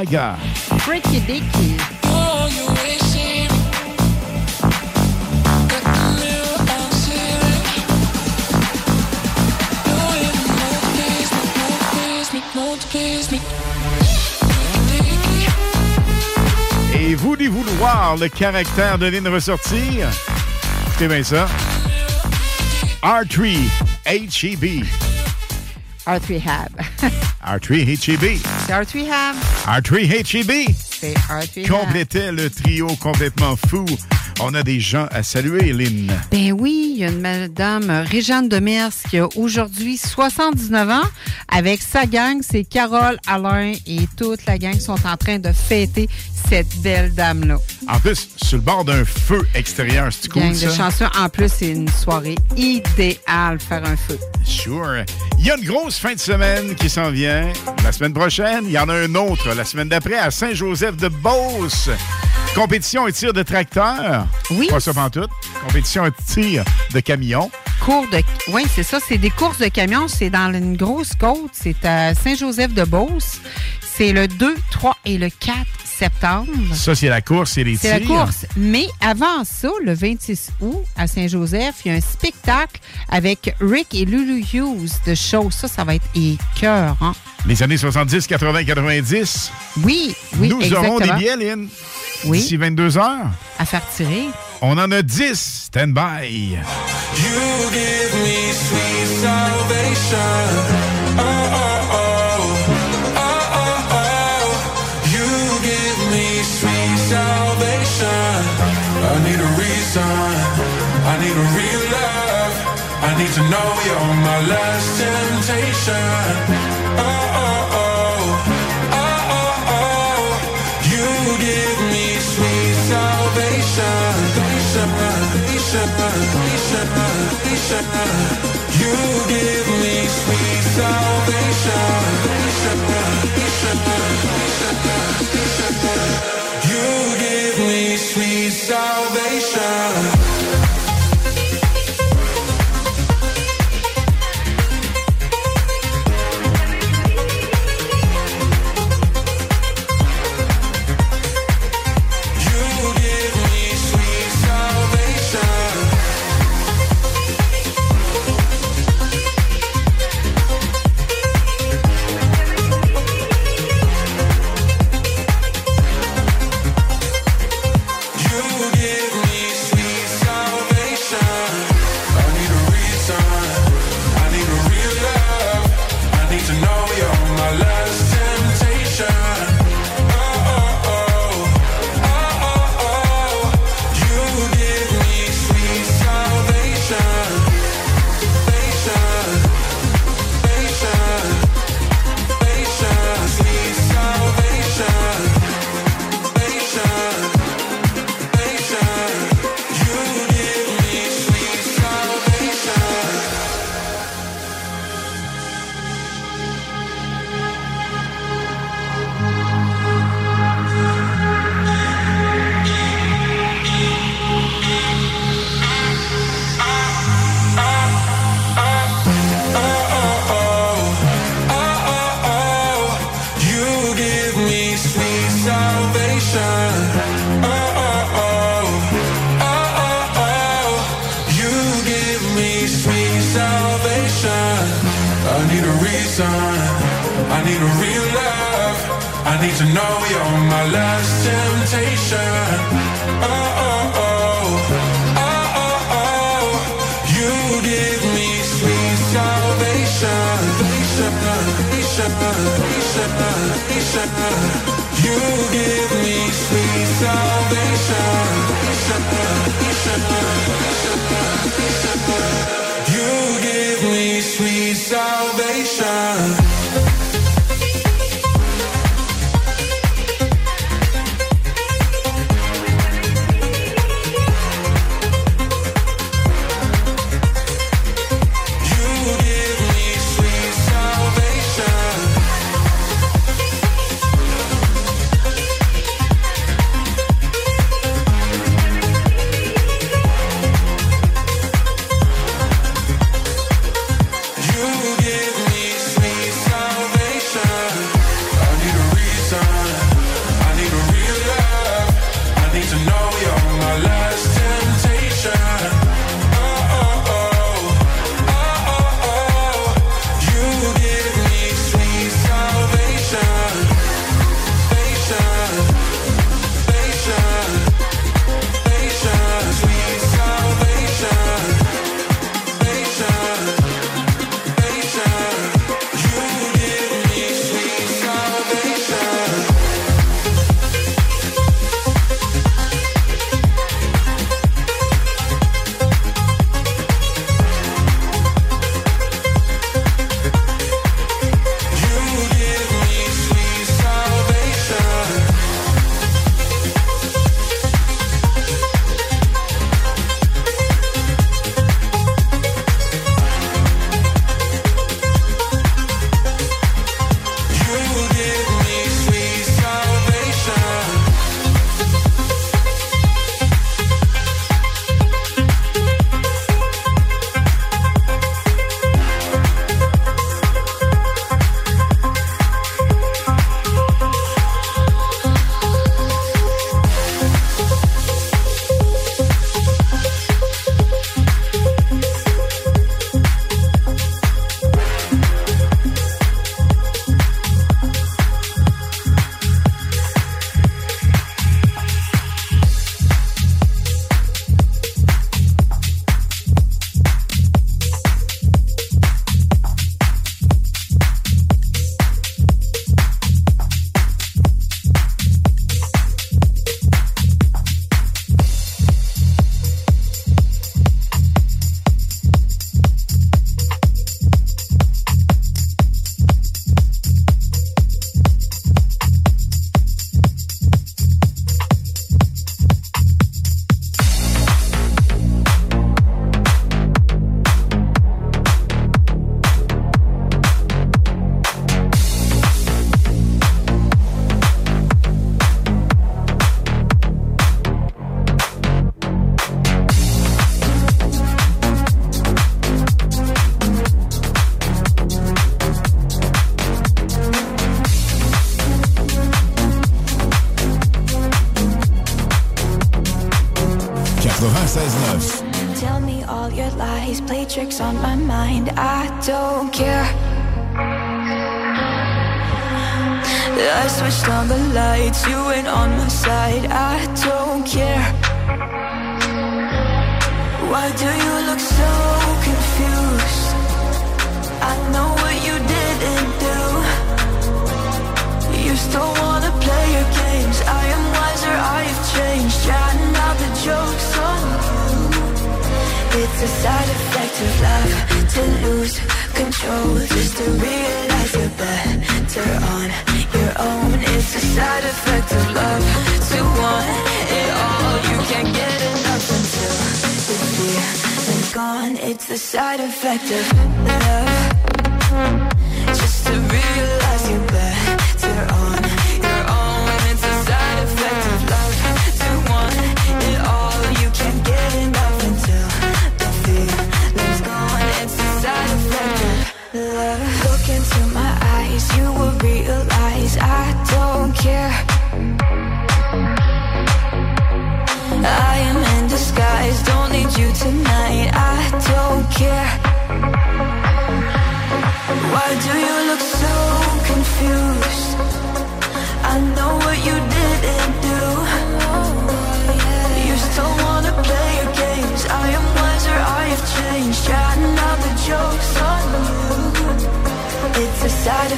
Tiger. Freaky Dicky. Et voulez-vous le voir, le caractère de Lynn ressortir? Écoutez bien ça. R3 HEB. R3 Hab. R3 HEB. C'est R3 Hab. R3 HEB. C'est R3 Hab. Complétait le trio complètement fou. On a des gens à saluer, Lynn. Ben oui, il y a une madame Réjeanne Demers qui a aujourd'hui 79 ans. Avec sa gang, c'est Carole, Alain et toute la gang sont en train de fêter cette belle dame-là. En plus, sur le bord d'un feu extérieur, c'est cool, gang ça? de chanceux. En plus, c'est une soirée idéale pour faire un feu. Sure. Il y a une grosse fin de semaine qui s'en vient. La semaine prochaine, il y en a un autre. La semaine d'après, à Saint-Joseph de Beauce. Compétition et tir de tracteur. Oui. Pas ça tout. Compétition et tir de camion. Cours de. Oui, c'est ça. C'est des courses de camions. C'est dans une grosse côte. C'est à Saint-Joseph-de-Beauce. C'est le 2, 3 et le 4 septembre. Ça, c'est la course et les tirs. C'est la course. Mais avant ça, le 26 août, à Saint-Joseph, il y a un spectacle avec Rick et Lulu Hughes de show. Ça, ça va être écœur, hein? Les années 70, 80, 90. Oui, oui, Nous exactement. aurons des billets, Lynn. Oui. D'ici 22 heures. À faire tirer. On en a 10. Stand by. You give me sweet salvation. To know you're my last temptation. Oh, oh, oh. Oh, oh, oh. You give me sweet salvation. You give me sweet salvation. You give me sweet salvation.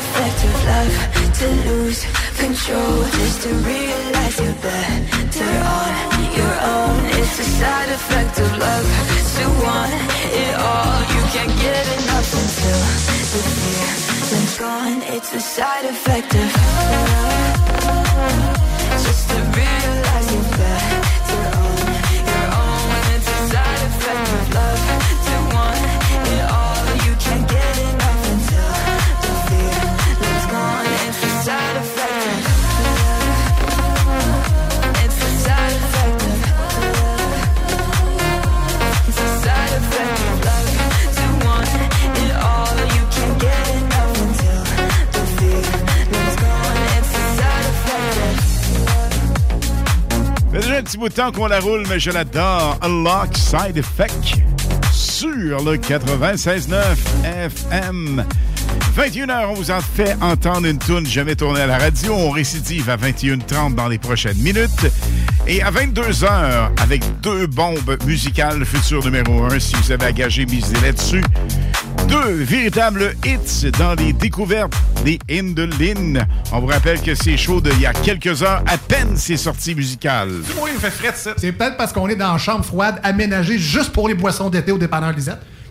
Effect of love to lose control, just to realize you're better on your own. It's a side effect of love to want it all. You can't get enough until the feeling's gone. It's a side effect of love, un petit bout de temps qu'on la roule, mais je l'adore. Unlock Side Effect sur le 96.9 FM. 21h, on vous en fait entendre une tourne jamais tournée à la radio. On récidive à 21h30 dans les prochaines minutes. Et à 22h, avec deux bombes musicales, futur numéro 1, si vous avez engagé, misez là-dessus. Deux véritables hits dans les découvertes des Indolines. On vous rappelle que c'est chaud d'il y a quelques heures, à peine c'est sorti musical. Il fait frais ça. C'est peut-être parce qu'on est dans une chambre froide aménagée juste pour les boissons d'été au dépanneur Lisette.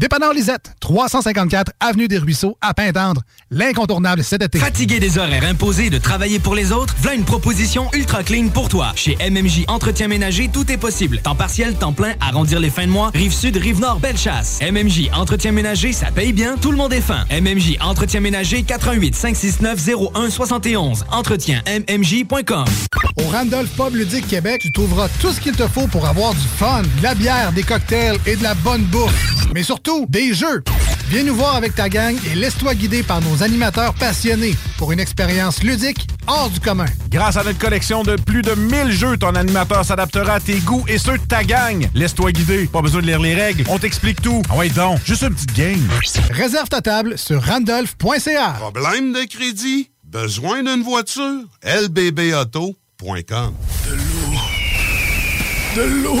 Dépanneur Lisette, 354 Avenue des Ruisseaux, à Pintendre. L'incontournable cet été. Fatigué des horaires imposés de travailler pour les autres? Voilà une proposition ultra clean pour toi. Chez MMJ Entretien Ménager, tout est possible. Temps partiel, temps plein, arrondir les fins de mois, rive sud, rive nord, belle chasse. MMJ Entretien Ménager, ça paye bien, tout le monde est fin. MMJ Entretien Ménager, 88 569 01 71. Entretien MMJ.com. Au Randolph Pub Ludique Québec, tu trouveras tout ce qu'il te faut pour avoir du fun, de la bière, des cocktails et de la bonne bouffe. Mais surtout, des jeux. Viens nous voir avec ta gang et laisse-toi guider par nos animateurs passionnés pour une expérience ludique hors du commun. Grâce à notre collection de plus de 1000 jeux, ton animateur s'adaptera à tes goûts et ceux de ta gang. Laisse-toi guider. Pas besoin de lire les règles. On t'explique tout. Ah ouais, donc, juste une petite game. Réserve ta table sur randolph.ca. Problème de crédit? Besoin d'une voiture? lbbauto.com De l'eau!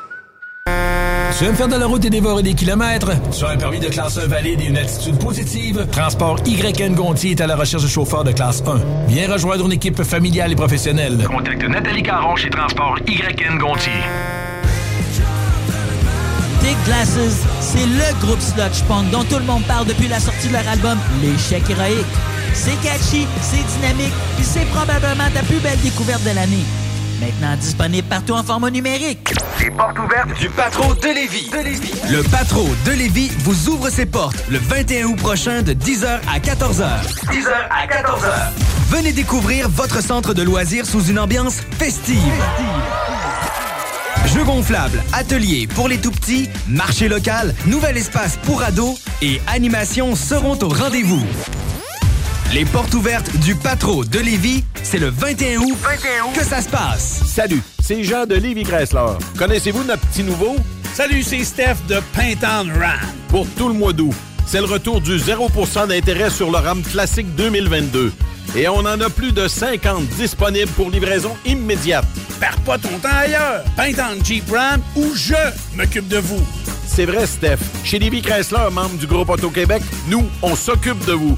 Tu aimes faire de la route et dévorer des kilomètres? Tu as un permis de classe 1 valide et une attitude positive? Transport YN Gontier est à la recherche de chauffeurs de classe 1. Viens rejoindre une équipe familiale et professionnelle. Contacte Nathalie Caron chez Transport YN Gontier. Big Glasses, c'est le groupe sludge punk dont tout le monde parle depuis la sortie de leur album L'échec héroïque. C'est catchy, c'est dynamique, puis c'est probablement ta plus belle découverte de l'année. Maintenant disponible partout en format numérique. Les portes ouvertes du Patro de Lévis. Le Patro de Lévis vous ouvre ses portes le 21 août prochain de 10h à 14h. 10h à 14h. Venez découvrir votre centre de loisirs sous une ambiance festive. Jeux gonflables, ateliers pour les tout-petits, marché local, nouvel espace pour ados et animations seront au rendez-vous. Les portes ouvertes du Patro de Lévis, c'est le 21 août, que ça se passe. Salut, c'est Jean de Lévis Chrysler. Connaissez-vous notre petit nouveau? Salut, c'est Steph de Pintown Ram. Pour tout le mois d'août, c'est le retour du 0% d'intérêt sur le RAM classique 2022. Et on en a plus de 50 disponibles pour livraison immédiate. Perds pas ton temps ailleurs. Pintown Jeep Ram ou je m'occupe de vous. C'est vrai, Steph. Chez Lévis Chrysler, membre du groupe Auto-Québec, nous, on s'occupe de vous.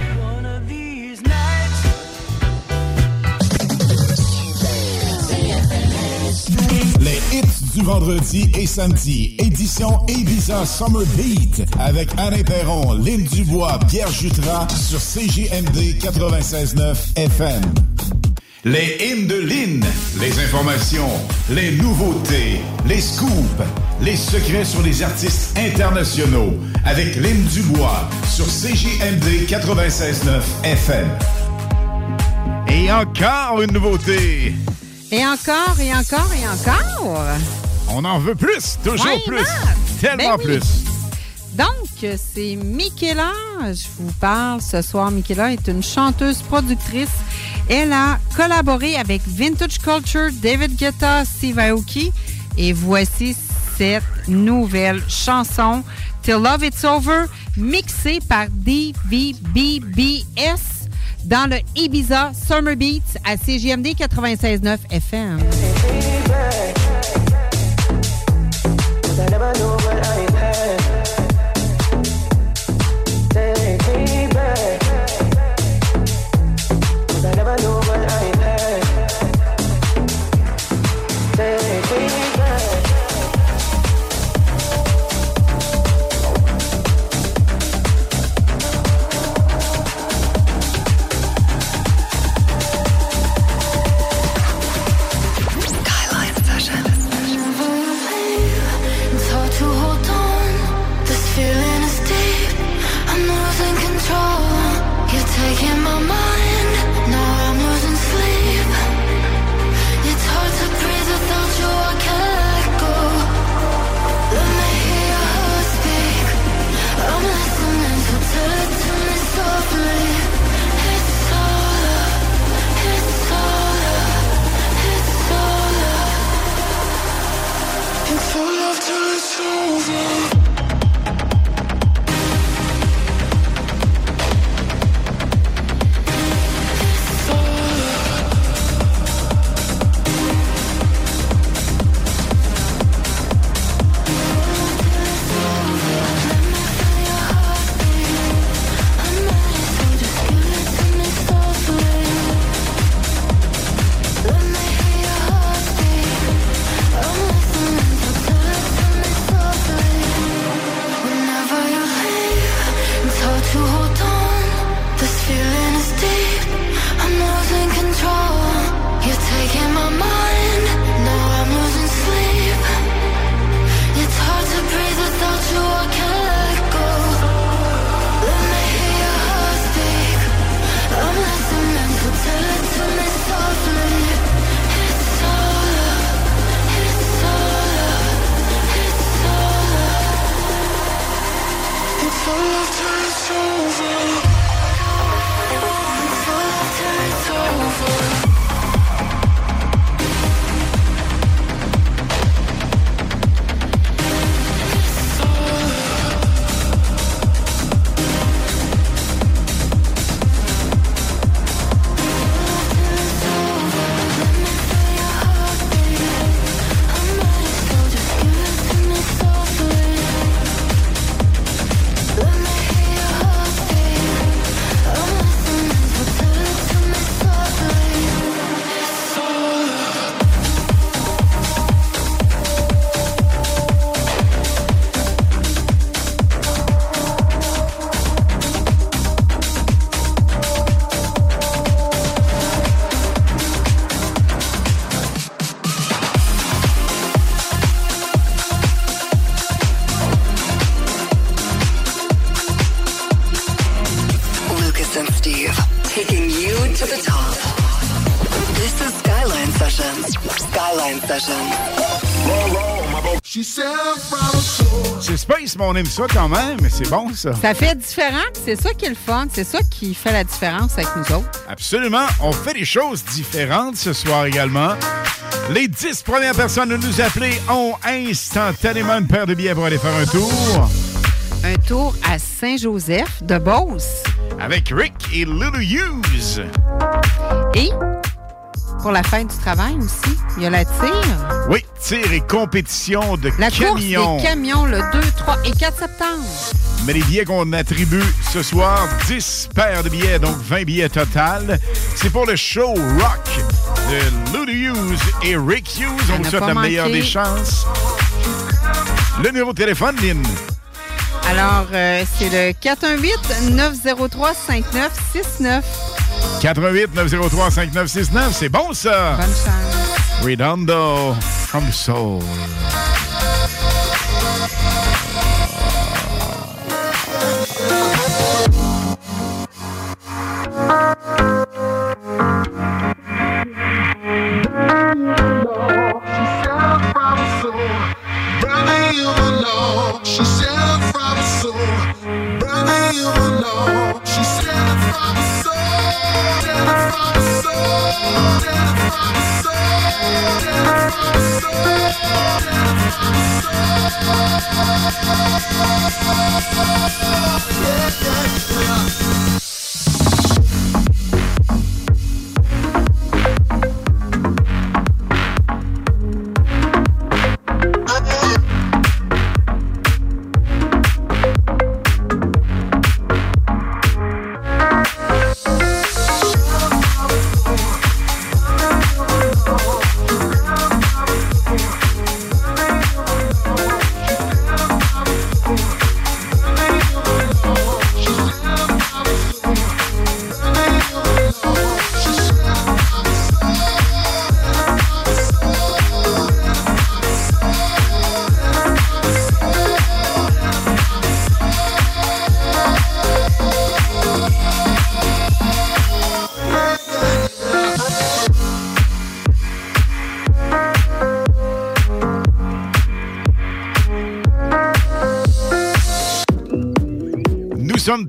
du vendredi et samedi. Édition Ibiza Summer Beat avec Alain Perron, Lynn Dubois, Pierre Jutras sur CJMD 96.9 FM. Les hymnes de Lynn, les informations, les nouveautés, les scoops, les secrets sur les artistes internationaux avec Lynn Dubois sur CJMD 96.9 FM. Et encore une nouveauté. Et encore, et encore, et encore. On en veut plus, toujours plus, tellement Ben oui. plus. Donc, c'est Michaela. Je vous parle ce soir. Michaela est une chanteuse productrice. Elle a collaboré avec Vintage Culture, David Guetta, Steve Aoki. Et voici cette nouvelle chanson, Till Love It's Over, mixée par DVBBS dans le Ibiza Summer Beats à CGMD 96.9 FM. I never knew mais on aime ça quand même, mais c'est bon ça. Ça fait différent, c'est ça qui est le fun. C'est ça qui fait la différence avec nous autres. Absolument. On fait des choses différentes ce soir également. Les 10 premières personnes à nous appeler ont instantanément une paire de billets pour aller faire un tour. Un tour à Saint-Joseph de Beauce. Avec Rick et Little Hughes. Et pour la fête du travail aussi, il y a la tire. Oui, tir et compétition de La course camions. des camions le 2, 3 et 4 septembre. Mais les billets qu'on attribue ce soir, 10 paires de billets, donc 20 billets total. C'est pour le show rock de Little Hughes et Rick Hughes. On vous souhaite la meilleure des chances. Le numéro de téléphone, Lynn? Alors, euh, c'est le 418-903-5969. 88 903 5969. C'est bon, ça? Bonne chance. Redondo the soul.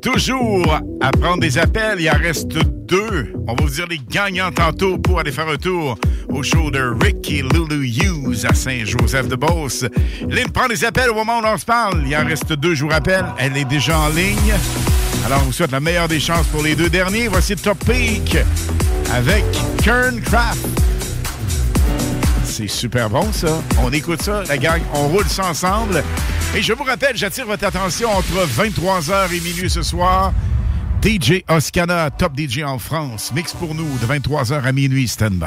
Toujours à prendre des appels. Il en reste deux. On va vous dire les gagnants tantôt pour aller faire un tour au show de Ricky Lulu Hughes à Saint-Joseph-de-Beauce. Lynn prend des appels au moment où on se parle. Il en reste deux, je vous rappelle. Elle est déjà en ligne. Alors, on vous souhaite la meilleure des chances pour les deux derniers. Voici Top Peak avec Kern Craft. C'est super bon, ça. On écoute ça, la gang. On roule ça ensemble. Et je vous rappelle, j'attire votre attention entre 23h et minuit ce soir. DJ Oscana, top DJ en France. Mix pour nous de 23h à minuit. Stand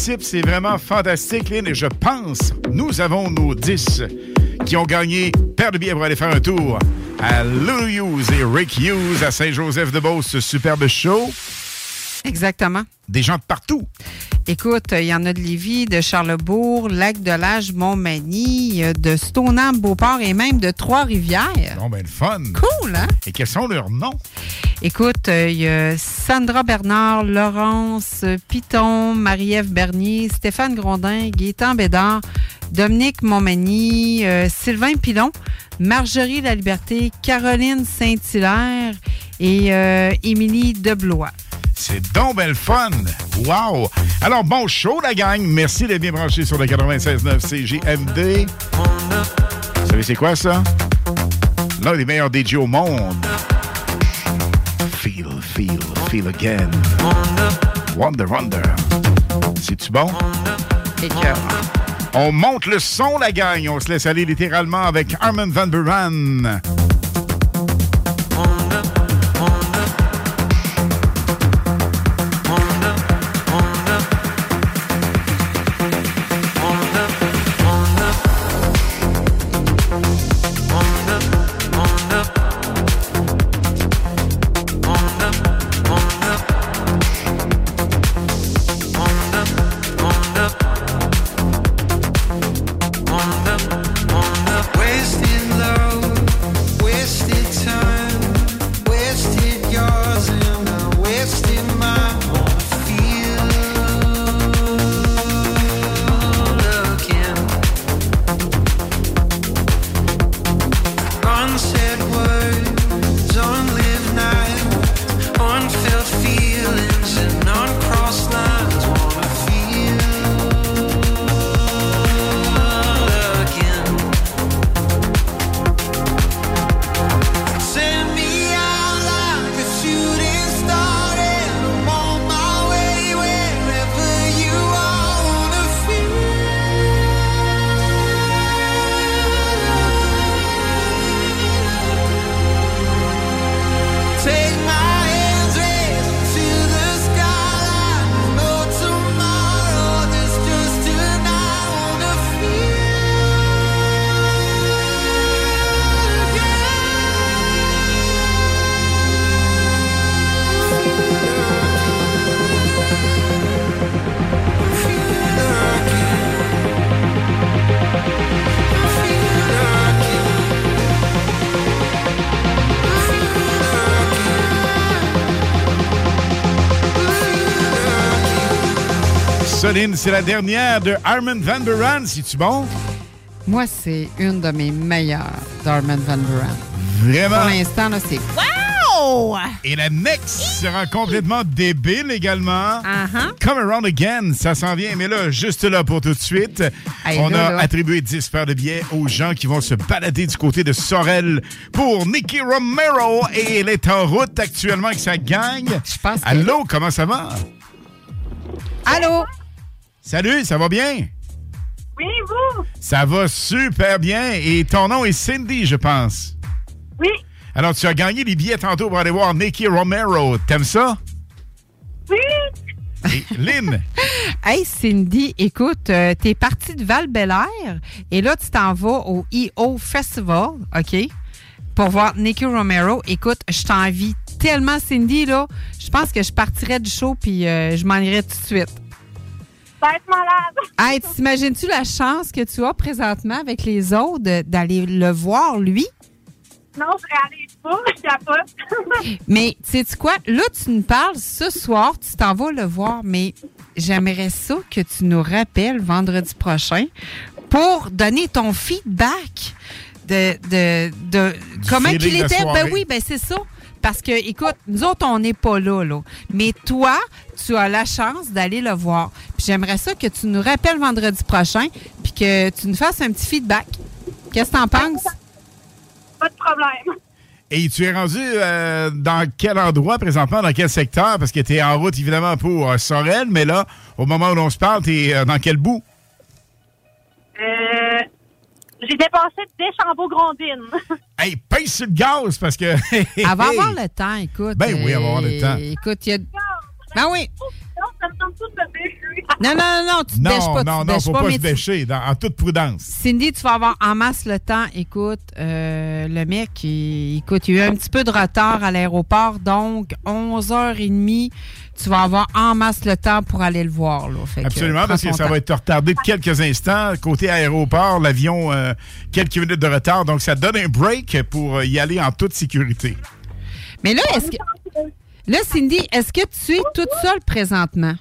c'est vraiment fantastique, Lynn, et je pense, nous avons nos 10 qui ont gagné paire de billets pour aller faire un tour à Lou Hughes et Rick Hughes à Saint-Joseph-de-Beauce, ce superbe show. Exactement. Des gens de partout. Écoute, il y en a de Lévis, de Charlebourg, Lac-de-Lage, Montmagny, euh, de Stoneham, Beauport et même de Trois-Rivières. Bon, ben, le fun. Cool, hein? Et quels sont leurs noms? Écoute, il y a Sandra Bernard, Laurence Piton, Marie-Ève Bernier, Stéphane Grondin, Gaétan Bédard, Dominique Montmagny, euh, Sylvain Pilon, Marjorie La Liberté, Caroline Saint-Hilaire et euh, Émilie Deblois. C'est donc belle fun. Wow! Alors, bon show, la gang. Merci d'être bien branchés sur le 96.9 CGMD. Vous savez, c'est quoi ça? L'un des meilleurs DJ au monde. Feel, feel, feel again. Wonder, wonder. C'est-tu bon? On monte le son, la gang. On se laisse aller littéralement avec Armin Van Buren. C'est la dernière de Armin Van Buren. C'est-tu bon? Moi, c'est une de mes meilleures d'Armin Van Buren. Vraiment? Pour l'instant, là, c'est wow! Et la next sera complètement débile également. Come Around Again, ça s'en vient, mais là, juste là pour tout de suite. Hey, on là, a là. attribué 10 paires de billets aux gens qui vont se balader du côté de Sorel pour Nicky Romero. Et elle est en route actuellement avec sa gang. Je pense Allô, comment ça va? Allô? Salut, ça va bien? Oui, vous? Ça va super bien. Et ton nom est Cindy, je pense. Oui. Alors, tu as gagné les billets tantôt pour aller voir Nicky Romero. T'aimes ça? Oui. Et Lynn, Hey Cindy, écoute, euh, t'es partie de val air et là tu t'en vas au EO Festival, OK? Pour voir Nicky Romero. Écoute, je t'envie tellement Cindy là, je pense que je partirais du show puis euh, je m'en irais tout de suite. Ça va être malade. Hey, t'imagines-tu la chance que tu as présentement avec les autres d'aller le voir lui? Non, je réalise pas. Je capote. Mais sais tu quoi? Là, tu nous parles ce soir, tu t'en vas le voir, mais j'aimerais ça que tu nous rappelles vendredi prochain pour donner ton feedback de, de, de comment qu'il la était. soirée. Ben oui, ben c'est ça. Parce que, écoute, nous autres, on n'est pas là, là. Mais toi, tu as la chance d'aller le voir. Puis j'aimerais ça que tu nous rappelles vendredi prochain, puis que tu nous fasses un petit feedback. Qu'est-ce que t'en penses? Pas de problème. et tu es rendu euh, dans quel endroit présentement, dans quel secteur? Parce que tu es en route, évidemment, pour euh, Sorel, mais là, au moment où l'on se parle, tu es dans quel bout? Euh, J'ai dépassé Deschambault-Grondines. Hey, paye sur le gaz parce que. Elle va avoir le temps, écoute. Ben oui, elle va avoir le temps. Écoute, il y a. Ben oui. Non, ça me tombe tout de suite. Non, non, non, non, tu te Non, bêches pas. non, non, faut pas, se bêcher, dans- en toute prudence. Cindy, tu vas avoir en masse le temps. Écoute, euh, le mec, il, écoute, il y a eu un petit peu de retard à l'aéroport, donc 11h30, tu vas avoir en masse le temps pour aller le voir. Là. Fait Absolument, parce que ça temps. va être retardé de quelques instants. Côté aéroport, l'avion, euh, quelques minutes de retard. Donc, ça donne un break pour euh, y aller en toute sécurité. Mais là, est-ce que. Là, Cindy, est-ce que tu es toute seule présentement?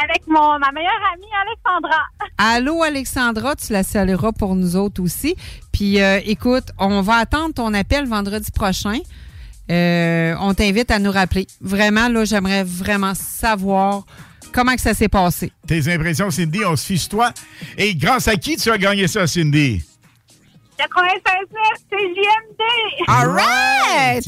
Avec mon, ma meilleure amie, Alexandra. Allô, Alexandra, tu la salueras pour nous autres aussi. Puis, euh, écoute, on va attendre ton appel vendredi prochain. Euh, on t'invite à nous rappeler. Vraiment, là, j'aimerais vraiment savoir comment que ça s'est passé. Tes impressions, Cindy, on se fiche toi. Et grâce à qui tu as gagné ça, Cindy? 96 CJMD. All right!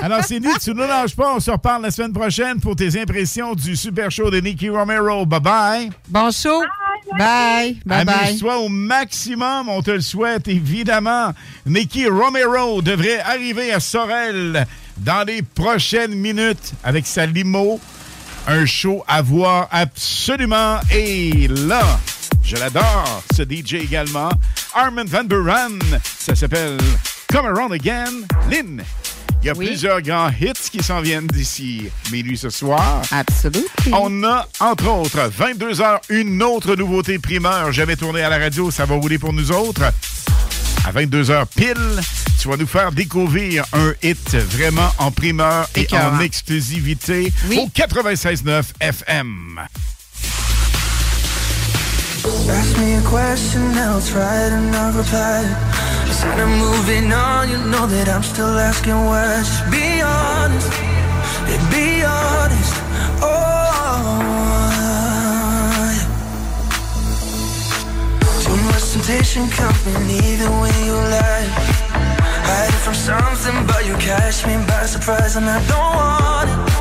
Alors, Cindy, tu ne nous lâches pas. On se reparle la semaine prochaine pour tes impressions du super show de Nicky Romero. Bye-bye. Bon show. Bye. Bye bye. Amuse-toi au maximum, on te le souhaite, évidemment. Nicky Romero devrait arriver à Sorel dans les prochaines minutes avec sa limo. Un show à voir absolument. Et là, je l'adore, ce DJ également. Armin Van Buren. Ça s'appelle Come Around Again. Lynn. Il y a plusieurs grands hits qui s'en viennent d'ici minuit ce soir. Absolument. On a, entre autres, 22 heures, une autre nouveauté primeur jamais tournée à la radio. Ça va rouler pour nous autres. À 22 heures pile, tu vas nous faire découvrir un hit vraiment en primeur et en exclusivité au 96.9 FM. Ask me a question, I'll try to not reply. Instead of moving on, you know that I'm still asking why. Just be honest, yeah, be honest. Oh. Too much temptation company, the way you lie. Hiding from something, but you catch me by surprise, and I don't want it.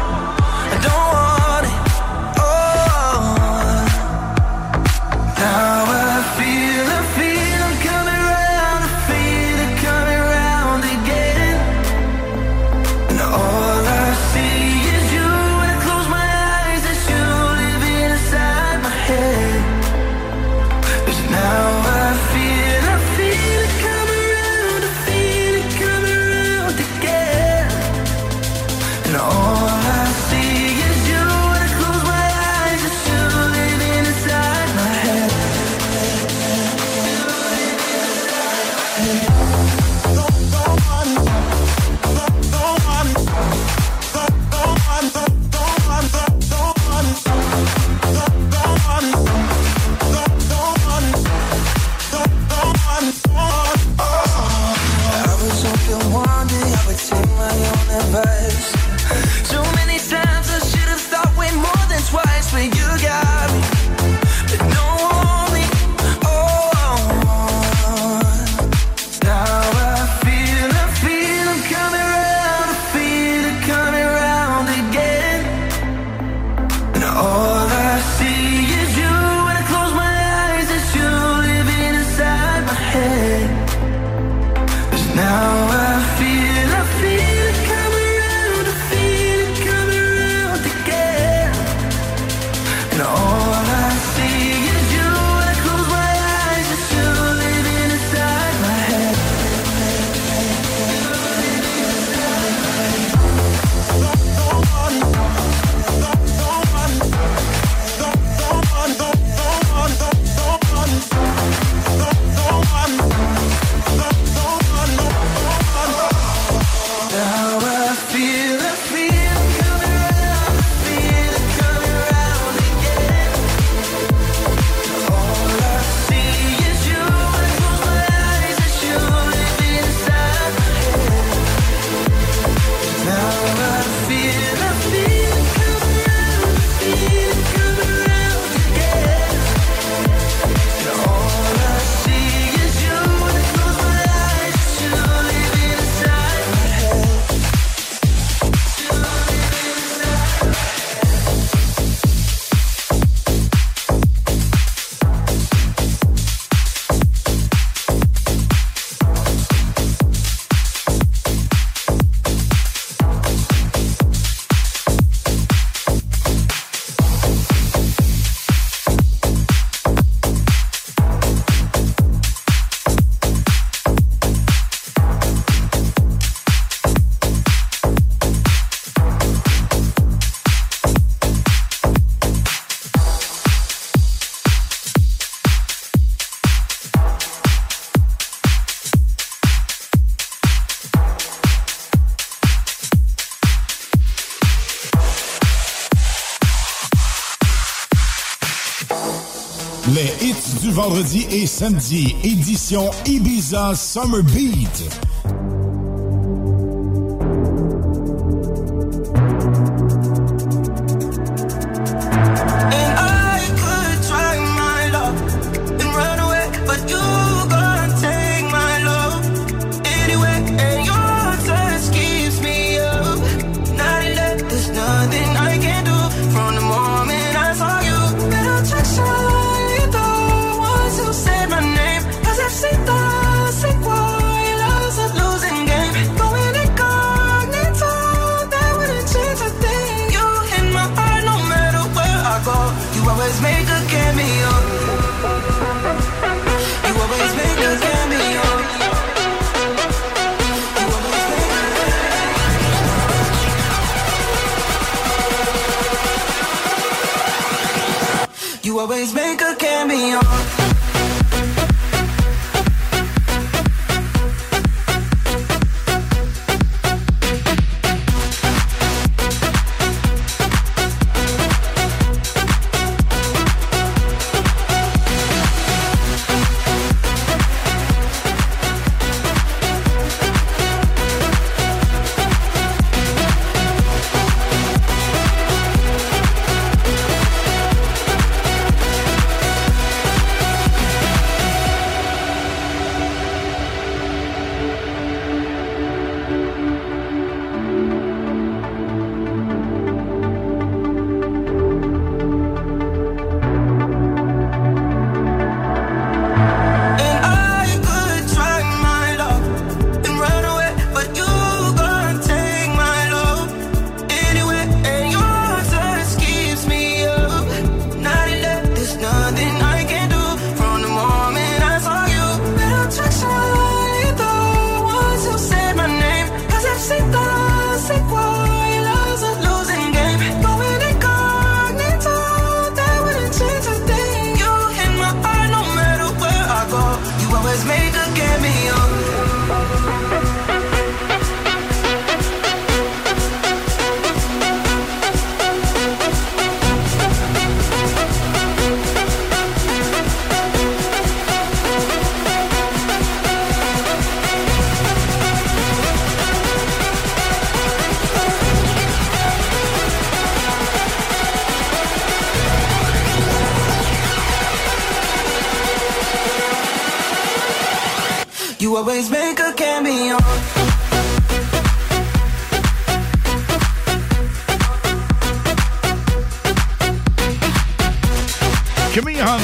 Vendredi et samedi, édition Ibiza Summer Beat.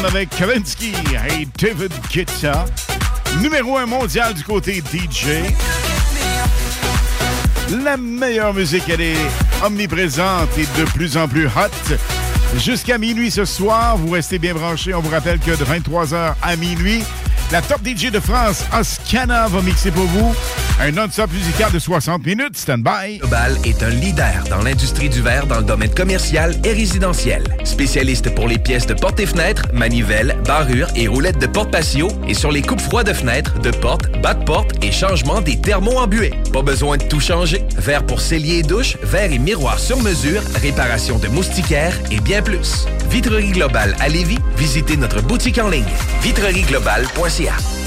Avec Kavinsky et David Guetta. Numéro un mondial du côté DJ. La meilleure musique, elle est omniprésente et de plus en plus hot. Jusqu'à minuit ce soir, vous restez bien branchés. On vous rappelle que de 23h à minuit, la top DJ de France, Oscana, va mixer pour vous un non-stop musical de 60 minutes. Stand by. Global est un leader dans l'industrie du verre dans le domaine commercial et résidentiel. Spécialiste pour les pièces de portes et fenêtres, manivelles, barrures et roulettes de porte patio et sur les coupes froides de fenêtres, de portes, bas de porte et changement des thermos embués. Pas besoin de tout changer. Verre pour cellier et douche, verre et miroir sur mesure, réparation de moustiquaires et bien plus. Vitrerie Globale à Lévis, visitez notre boutique en ligne vitrerieglobale.ca.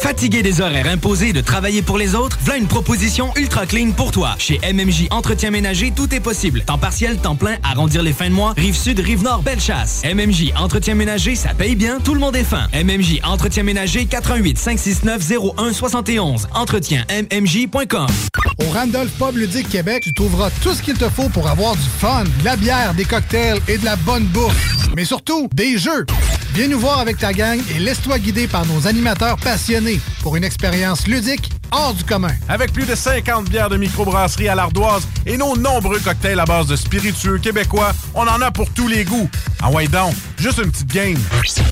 Fatigué des horaires imposés de travailler pour les autres, voilà une proposition ultra clean pour toi. Chez MMJ Entretien Ménager, tout est possible. Temps partiel, temps plein, arrondir les fins de mois, rive sud, rive nord, belle chasse. MMJ Entretien Ménager, ça paye bien, tout le monde est fin. MMJ Entretien Ménager, 88 569 01 71. Entretien MMJ.com. Au Randolph Pub Ludique Québec, tu trouveras tout ce qu'il te faut pour avoir du fun, de la bière, des cocktails et de la bonne bouffe. Mais surtout, des jeux. Viens nous voir avec ta gang et laisse-toi guider par nos animateurs passionnés pour une expérience ludique hors du commun. Avec plus de 50 bières de microbrasserie à l'ardoise et nos nombreux cocktails à base de spiritueux québécois, on en a pour tous les goûts. Ah ouais donc, juste une petite game.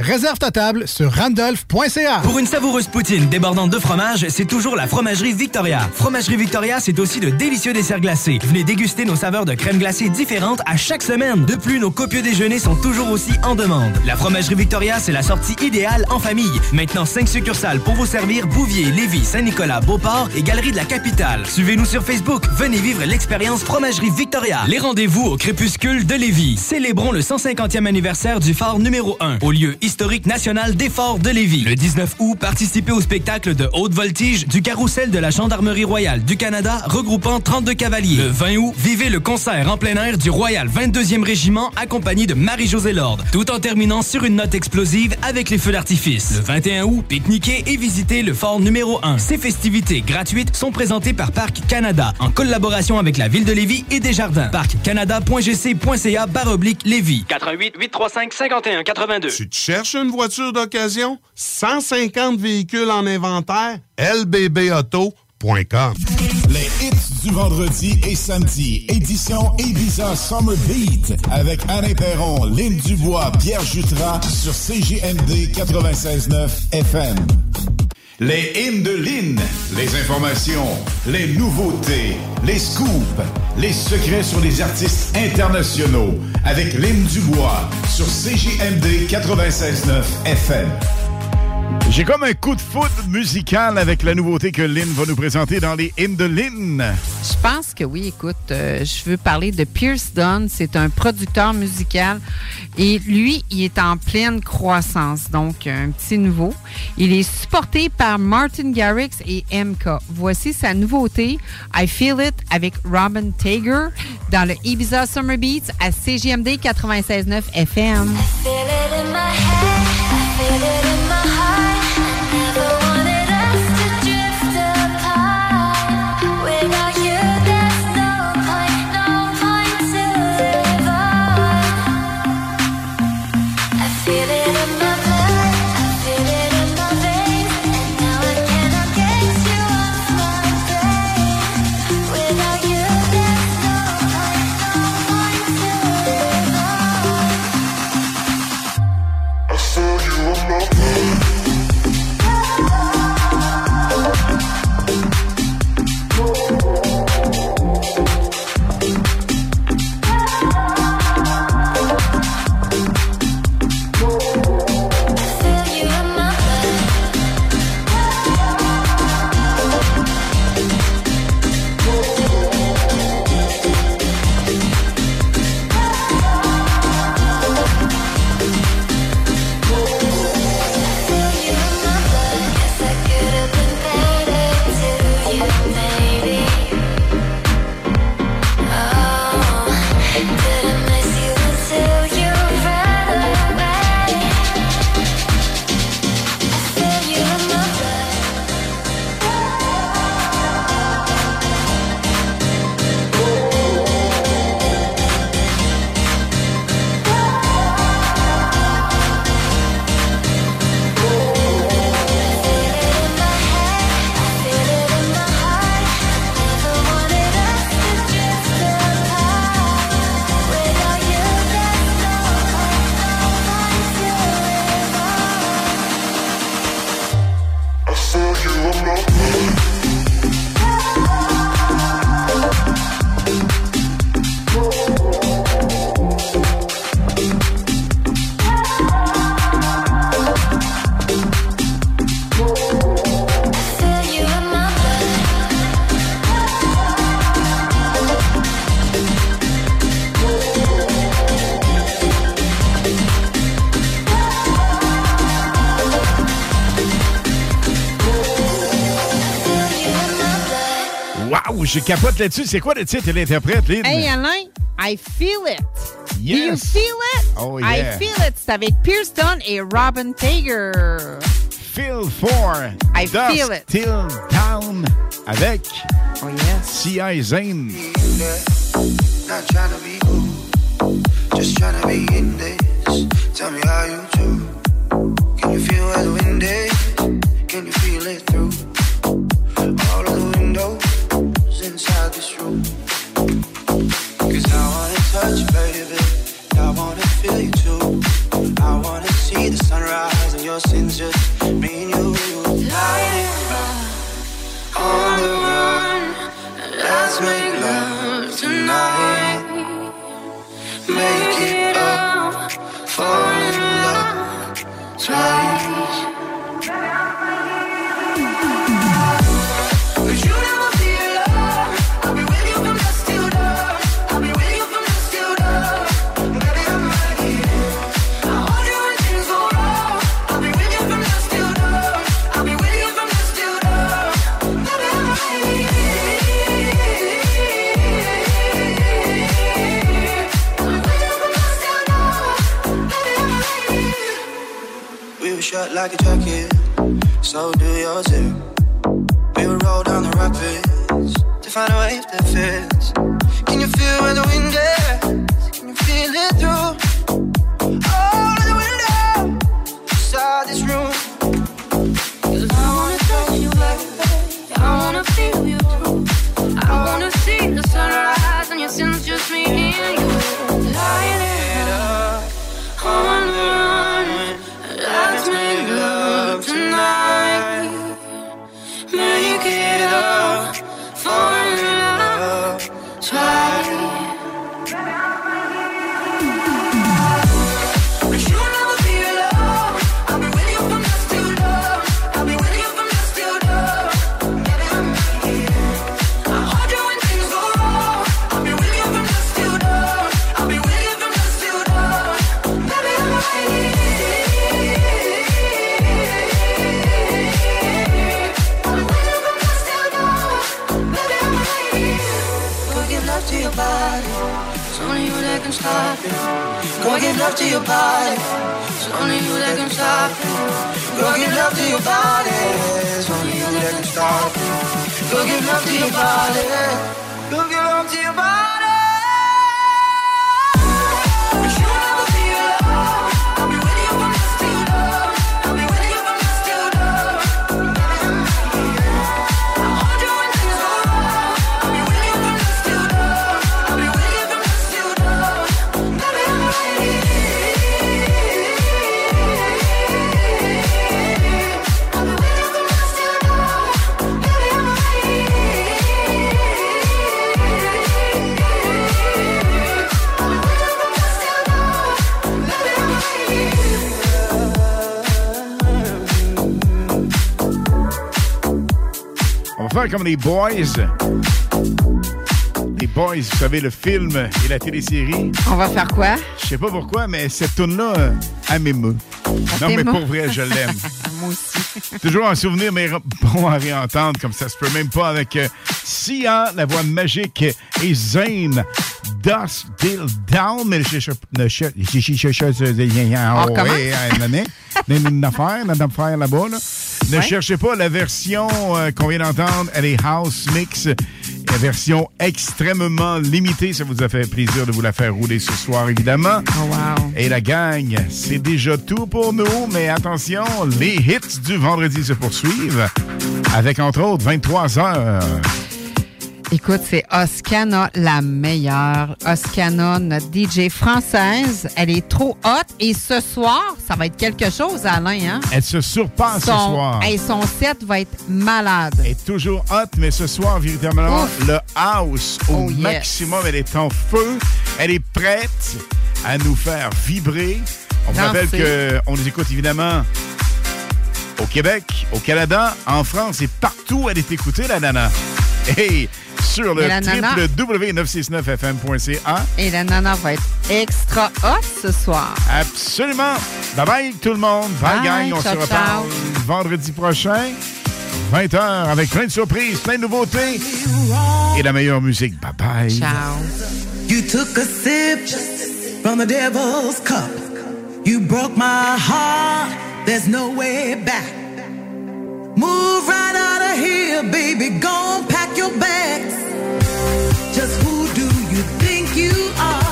Réserve ta table sur randolph.ca. Pour une savoureuse poutine débordante de fromage, c'est toujours la Fromagerie Victoria. Fromagerie Victoria, c'est aussi de délicieux desserts glacés. Venez déguster nos saveurs de crème glacée différentes à chaque semaine. De plus, nos copieux déjeuners sont toujours aussi en demande. La Fromagerie Victoria, c'est la sortie idéale en famille. Maintenant, 5 succursales pour vous servir Bouvier, Lévis, Saint-Nicolas, Beauport et Galerie de la Capitale. Suivez-nous sur Facebook. Venez vivre l'expérience Fromagerie Victoria. Les rendez-vous au crépuscule de Lévis. Célébrons le 150e anniversaire du phare numéro 1 au lieu historique national des forts de Lévis. Le 19 août, participez au spectacle de haute voltige du carrousel de la Gendarmerie royale du Canada regroupant 32 cavaliers. Le 20 août, vivez le concert en plein air du Royal 22e Régiment accompagné de Marie-Josée Lord, tout en terminant sur une note explosive avec les feux d'artifice. Le 21 août, pique-niquez et visitez le fort numéro 1. Ces festivités gratuites sont présentées par Parc Canada en collaboration avec la ville de Lévis et Desjardins. Parccanada.gc.ca baroblique Lévis. 88 835 51 82. Tu te cherches une voiture d'occasion? 150 véhicules en inventaire? lbbauto.com Les hits du vendredi et samedi, édition Ibiza Summer Beat, avec Alain Perron, Lynn Dubois, Pierre Jutras, sur CJMD 96.9 FM. Les hymnes de Lynn, les informations, les nouveautés, les scoops, les secrets sur les artistes internationaux, avec Lynn Dubois, sur CJMD 96.9 FM. J'ai comme un coup de foot musical avec la nouveauté que Lynn va nous présenter dans les hymnes de Lynn. Je pense que oui. Écoute, euh, je veux parler de Pierce Dunn. C'est un producteur musical et lui, il est en pleine croissance. Donc, un petit nouveau. Il est supporté par Martin Garrix et MK. Voici sa nouveauté, I Feel It, avec Robin Tager dans le Ibiza Summer Beats à CGMD 96.9 FM. Feel it in my head, I feel it in je capote là-dessus. C'est quoi le titre et l'interprète, Lynn? Hey Alain, I feel it. Do you feel it? Oh, I yeah. feel it. C'est avec Pierce Dunn et Robin Tager. Feel for I Dust feel it. Till Down avec oh, yes. C.I. Zane. Not trying to be cool, just trying to be in this. Tell me how you do. Can you feel the wind is? Can you feel it through? sin so do yours too. Faire comme les Boys. Les Boys, vous savez, le film et la télésérie. On va faire quoi? Je sais pas pourquoi, mais cette tune-là, euh, elle m'émeut. Non, mais pour vrai, je l'aime. Moi aussi. Toujours en souvenir, mais bon à réentendre, comme ça se peut même pas avec euh, Sia, la voix magique, et Zane, Dust Till Down. Mais je cherche. Ne Ouais. cherchez pas la version euh, qu'on vient d'entendre. Elle est House Mix. La version extrêmement limitée. Ça vous a fait plaisir de vous la faire rouler ce soir, évidemment. Oh, Et la gang, c'est déjà tout pour nous. Mais attention, les hits du vendredi se poursuivent. Avec, entre autres, 23 heures. Écoute, c'est Oscana la meilleure. Oscana, notre DJ française. Elle est trop hot. Et ce soir, ça va être quelque chose, Alain. Hein? Elle se surpasse ce soir. Hey, son set va être malade. Elle est toujours hot, mais ce soir, véritablement, Ouf. le house au Oh, yes. maximum. Elle est en feu. Elle est prête à nous faire vibrer. On vous rappelle qu'on nous écoute évidemment au Québec, au Canada, en France et partout. Elle est écoutée, la nana. Hey, sur le Et la nana- www.969fm.ca. Et la nana va être extra hot ce soir. Absolument. Bye bye tout le monde. Bye, Bye, gang. On ciao, se reparle ciao. vendredi prochain. 20h avec plein de surprises, plein de nouveautés et la meilleure musique. Bye bye. Ciao. You took a sip from the devil's cup. You broke my heart. There's no way back. Move right out of here, baby. Go pack your bags. Just who do you think you are?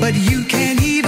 But you can't even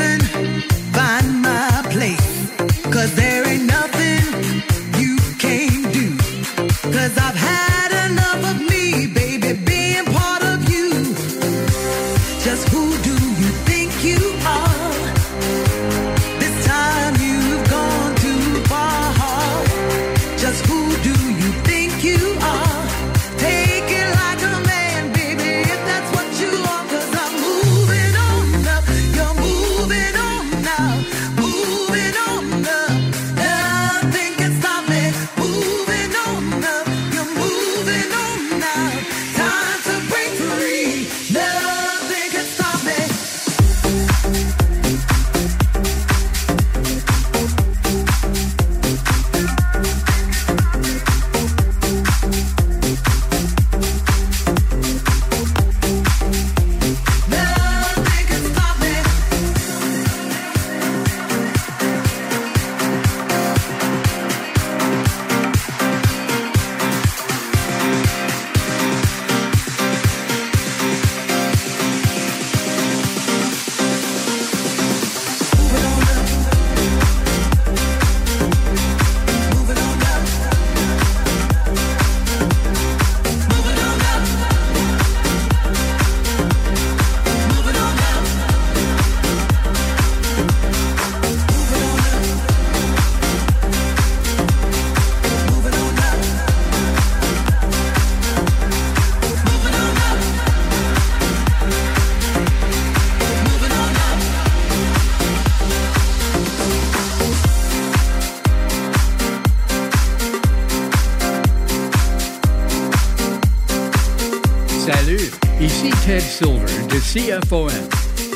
CFOM.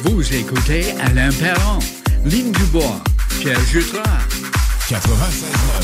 Vous écoutez Alain Perron, Ligne du Bois, Pierre Jutras. 96.9.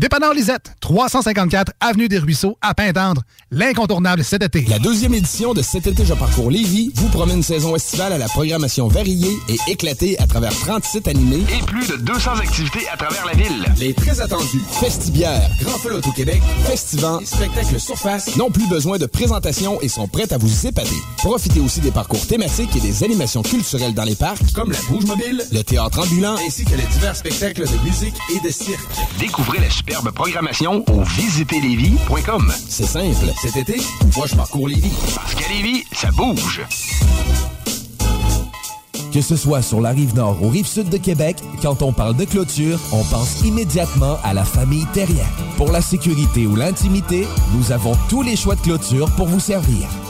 Dépanneur Lisette, 354 Avenue des Ruisseaux, à Pintendre. L'incontournable cet été. La deuxième édition de Cet été, je parcours Lévis vous promet une saison estivale à la programmation variée et éclatée à travers 30 sites animés Et plus de 200 activités à travers la ville. Les très attendus Festibière, Grand Feu au Québec, Festivant et Spectacle Surface n'ont plus besoin de présentation et sont prêts à vous épater. Profitez aussi des parcours thématiques et des animations culturelles dans les parcs, comme la bouge mobile, le théâtre ambulant, ainsi que les divers spectacles de musique et de cirque. Découvrez la superbe programmation au visiterlévis.com. C'est simple. Cet été, moi je parcours Lévis. Parce qu'à Lévis, ça bouge. Que ce soit sur la rive nord ou rive sud de Québec, quand on parle de clôture, on pense immédiatement à la famille Terrien. Pour la sécurité ou l'intimité, nous avons tous les choix de clôture pour vous servir.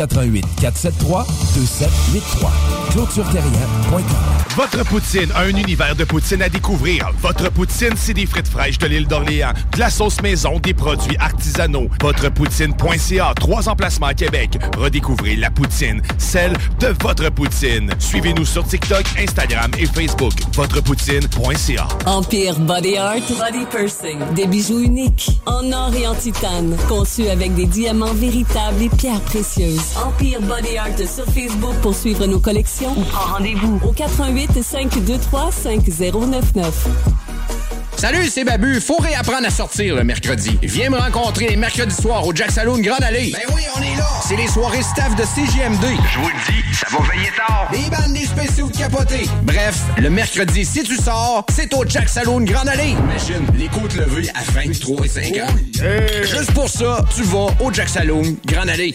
88 473 2783. ClôtureTerrien.com. Votre poutine, un univers de poutine à découvrir. Votre poutine, c'est des frites fraîches de l'île d'Orléans, de la sauce maison, des produits artisanaux. Votrepoutine.ca, trois emplacements à Québec. Redécouvrez la poutine, celle de votre poutine. Suivez-nous sur TikTok, Instagram et Facebook. Votrepoutine.ca. Empire Body Art Body Pursing. Des bijoux uniques, en or et en titane, conçus avec des diamants véritables et pierres précieuses. Empire Body Art sur Facebook pour suivre nos collections ou prends rendez-vous au 88 523 5099. Salut, c'est Babu. Faut réapprendre à sortir le mercredi. Viens me rencontrer les mercredis soirs au Jack Saloon Grande Allée. Ben oui, on est là. C'est les soirées staff de CGMD. Je vous le dis, ça va veiller tard. Des bandes, des spéciaux de capotés. Bref, le mercredi, si tu sors, c'est au Jack Saloon Grande Allée. Imagine, les côtes levées à 23 et 50. Juste pour ça, tu vas au Jack Saloon Grande Allée.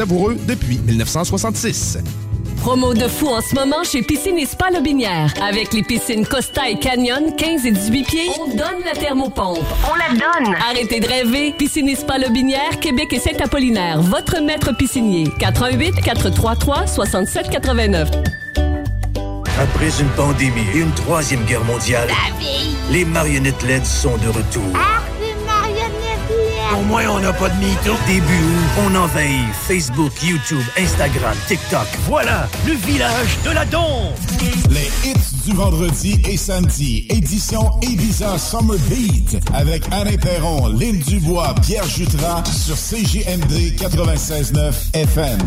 savoureux depuis 1966. Promo de fou en ce moment chez Piscine et Spa Lobinière. Avec les piscines Costa et Canyon, 15 et 18 pieds, on donne la thermopompe. On la donne! Arrêtez de rêver. Piscine et Spa Lobinière, Québec et Saint-Apollinaire. Votre maître piscinier. 88 433 67 89. Après une pandémie et une troisième guerre mondiale, les marionnettes LED sont de retour. Au moins, on n'a pas de mytho. Début août, on envahit Facebook, YouTube, Instagram, TikTok. Voilà, le village de la Dombe. Les hits du vendredi et samedi, édition Ibiza Summer Beat, avec Alain Perron, Lynn Dubois, Pierre Jutras, sur CJMD 96.9 FM.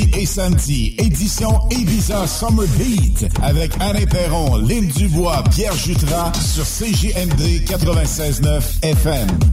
et samedi, édition Ibiza Summer Beat avec Alain Perron, Lynn Dubois, Pierre Jutras sur CGMD 96.9 FM.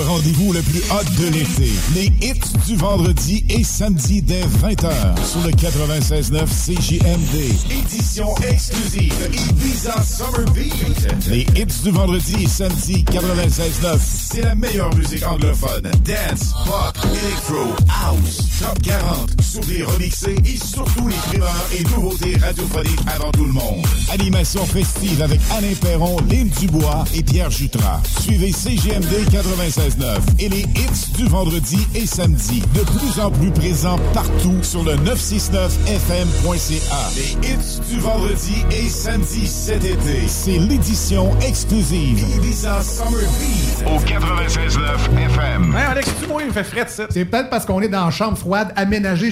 Rendez-vous le plus hot de l'été. Les hits du vendredi et samedi dès 20h sur le 96.9 CJMD. Édition exclusive Ibiza Summer Beat. Les hits du vendredi et samedi 96.9. C'est la meilleure musique anglophone. Dance, pop, electro, house, top 40, les remixés et surtout les primeurs et nouveautés radiophoniques avant tout le monde. Animation festive avec Alain Perron, Lynn Dubois et Pierre Jutras. Suivez CGMD 96.9 et les hits du vendredi et samedi. De plus en plus présents partout sur le 969fm.ca. Les hits du vendredi et samedi cet été. C'est l'édition exclusive Ibiza Summer Beat au 96.9 FM. Hey Alex, tu moi, il fait frais ça. C'est peut-être parce qu'on est dans une chambre froide aménagée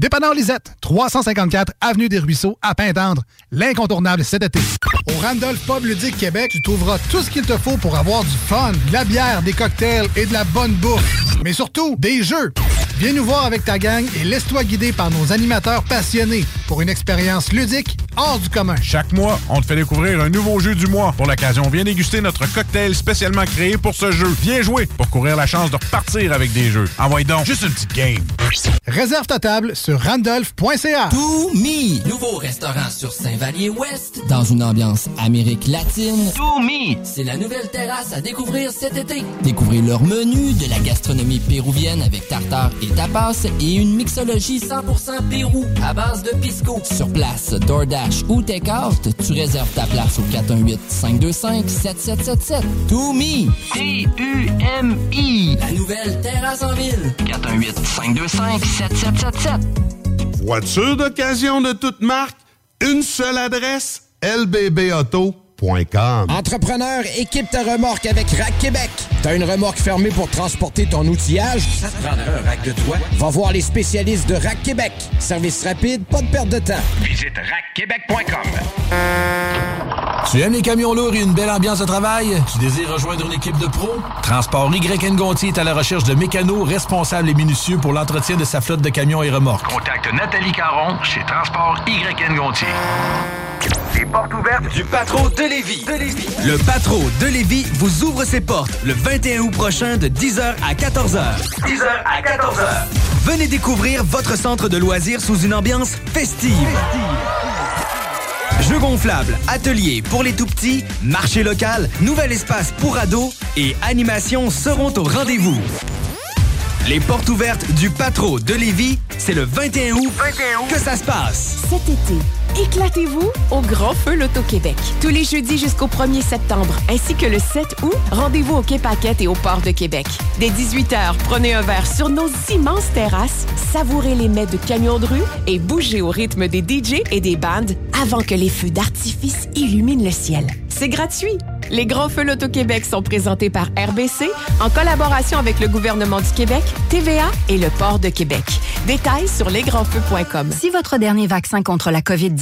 Dépanneur Lisette, 354 Avenue des Ruisseaux, à Pintendre. L'incontournable cet été. Au Randolph Pub Ludique Québec, tu trouveras tout ce qu'il te faut pour avoir du fun, de la bière, des cocktails et de la bonne bouffe. Mais surtout, des jeux. Viens nous voir avec ta gang et laisse-toi guider par nos animateurs passionnés pour une expérience ludique hors du commun. Chaque mois, on te fait découvrir un nouveau jeu du mois. Pour l'occasion, viens déguster notre cocktail spécialement créé pour ce jeu. Viens jouer pour courir la chance de repartir avec des jeux. Envoie donc juste une petite game. Réserve ta table sur randolph.ca. To Me, nouveau restaurant sur Saint-Vallier-Ouest, dans une ambiance Amérique latine. To Me, c'est la nouvelle terrasse à découvrir cet été. Découvrez leur menu, de la gastronomie péruvienne avec tartare et tapas et une mixologie 100% Pérou à base de pisco. Sur place, DoorDash ou Takeout, tu réserves ta place au 418-525-7777. To Me, T-U-M-I, la nouvelle terrasse en ville. 418-525-7777. Voiture d'occasion de toute marque, une seule adresse, lbbauto.com. Entrepreneur, équipe ta remorque avec Rack Québec. T'as une remorque fermée pour transporter ton outillage? Ça te prendra un rack de toi? Va voir les spécialistes de Rack Québec. Service rapide, pas de perte de temps. Visite rackquebec.com. Tu aimes les camions lourds et une belle ambiance de travail? Tu désires rejoindre une équipe de pros? Transport YN Gontier est à la recherche de mécanos responsables et minutieux pour l'entretien de sa flotte de camions et remorques. Contacte Nathalie Caron chez Transport YN Gontier. Les portes ouvertes du Patro de Lévis. De Lévis. Le Patro de Lévis vous ouvre ses portes le 21 août prochain de 10h à 14h. 10h à 14h. Venez découvrir votre centre de loisirs sous une ambiance festive. Jeux gonflables, ateliers pour les tout-petits, marché local, nouvel espace pour ados et animations seront au rendez-vous. Les portes ouvertes du Patro de Lévis, c'est le 21 août, que ça se passe. Cet été, éclatez-vous au Grand Feu Loto-Québec. Tous les jeudis jusqu'au 1er septembre, ainsi que le 7 août, rendez-vous au Quai Paquette et au Port de Québec. Dès 18h, prenez un verre sur nos immenses terrasses, savourez les mets de camions de rue et bougez au rythme des DJ et des bandes avant que les feux d'artifice illuminent le ciel. C'est gratuit. Les Grands Feux Loto-Québec sont présentés par RBC en collaboration avec le gouvernement du Québec, TVA et le Port de Québec. Détails sur lesgrandsfeux.com. Si votre dernier vaccin contre la COVID-19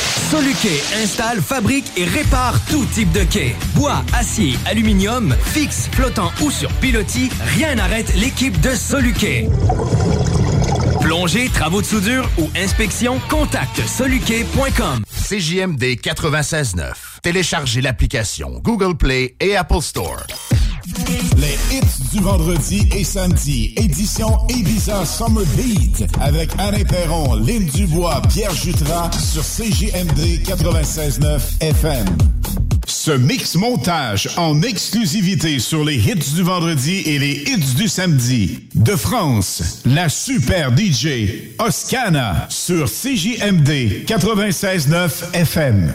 Soluquet installe, fabrique et répare tout type de quai. Bois, acier, aluminium, fixe, flottant ou sur pilotis, rien n'arrête l'équipe de Soluquet. Plongée, travaux de soudure ou inspection, contacte soluquet.com. CJMD 96.9. Téléchargez l'application Google Play et Apple Store. Les hits du vendredi et samedi, édition Ibiza Summer Beat, avec Alain Perron, Lynn Dubois, Pierre Jutras, sur CJMD 96.9 FM. Ce mix montage en exclusivité sur les hits du vendredi et les hits du samedi. De France, la super DJ Oscana sur CJMD 96.9 FM.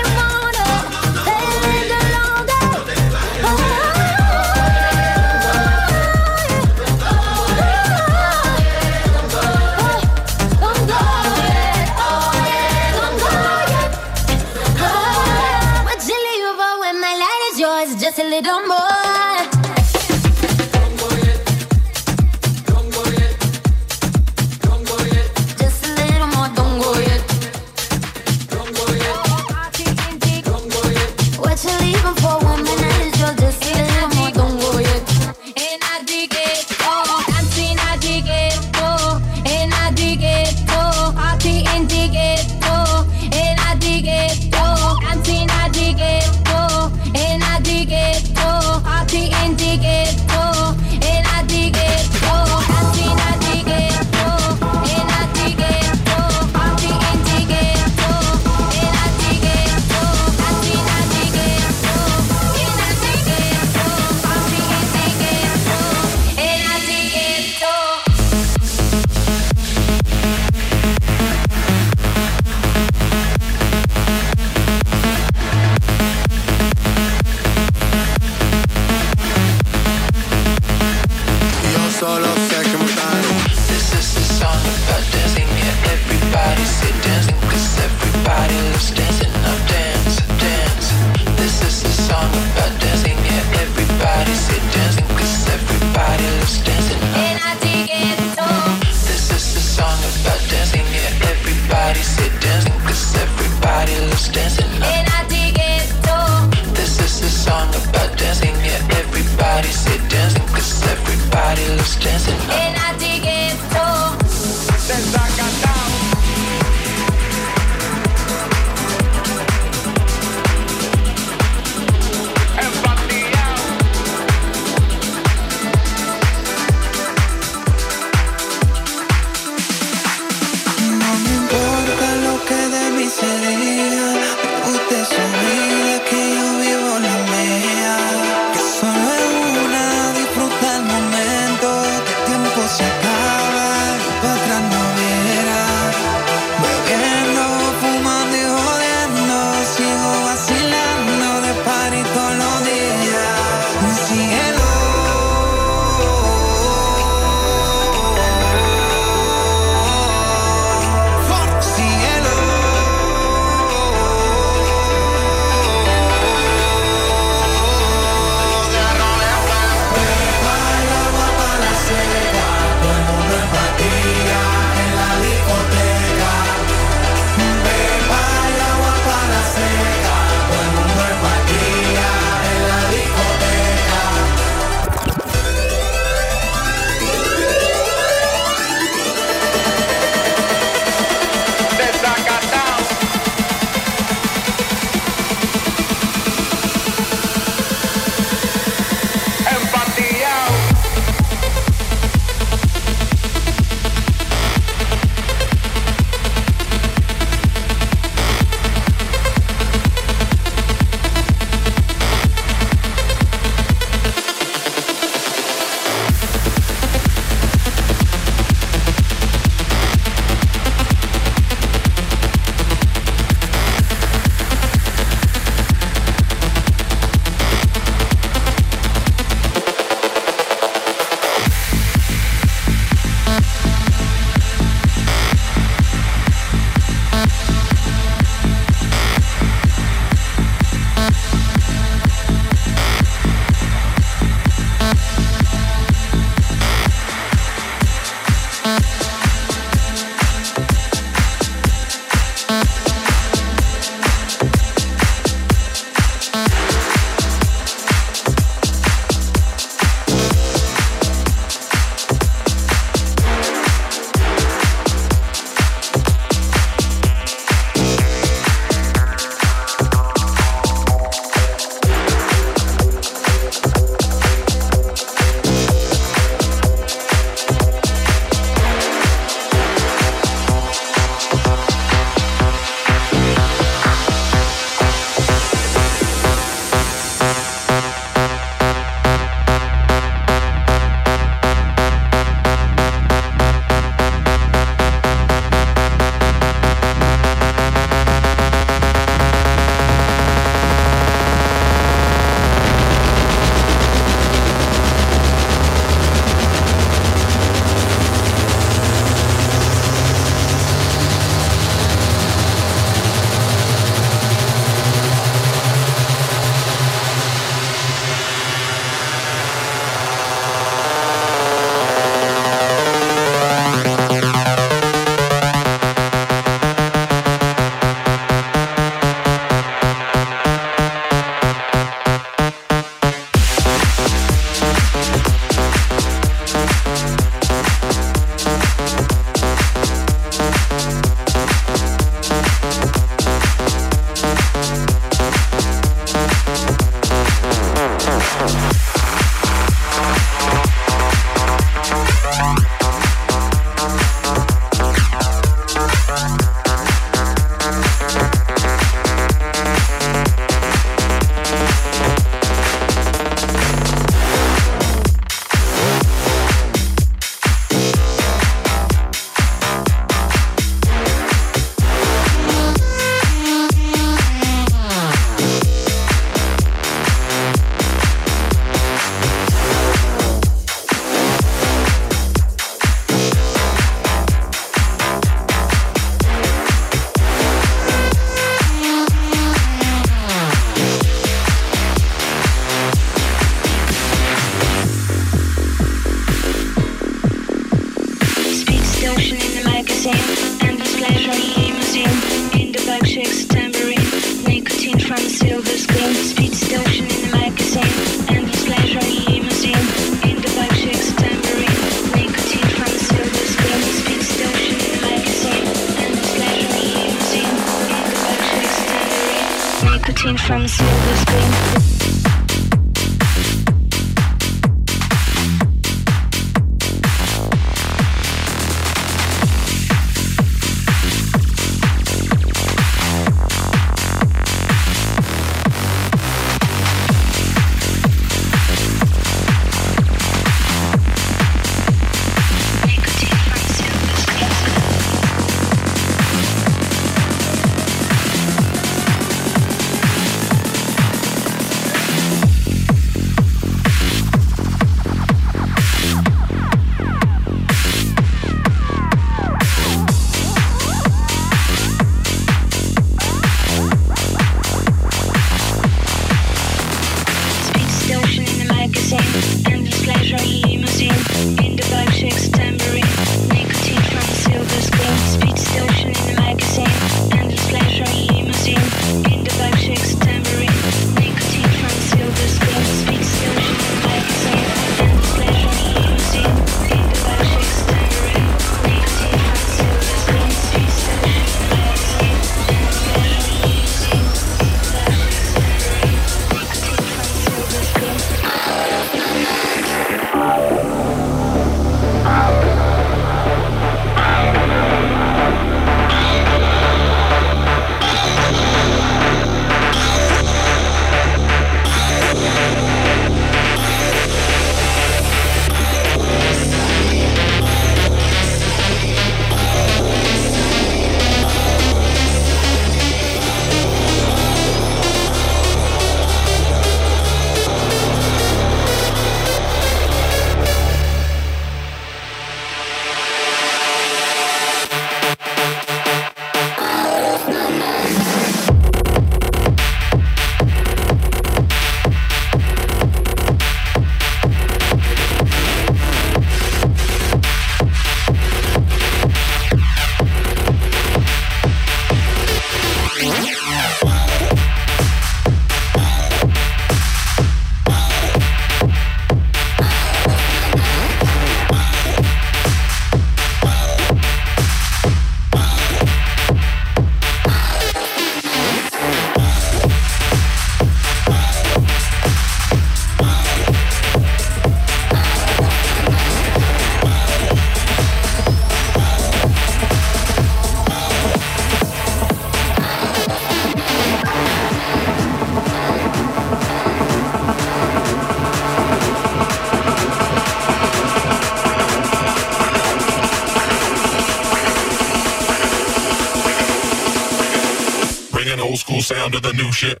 Sound to the new shit.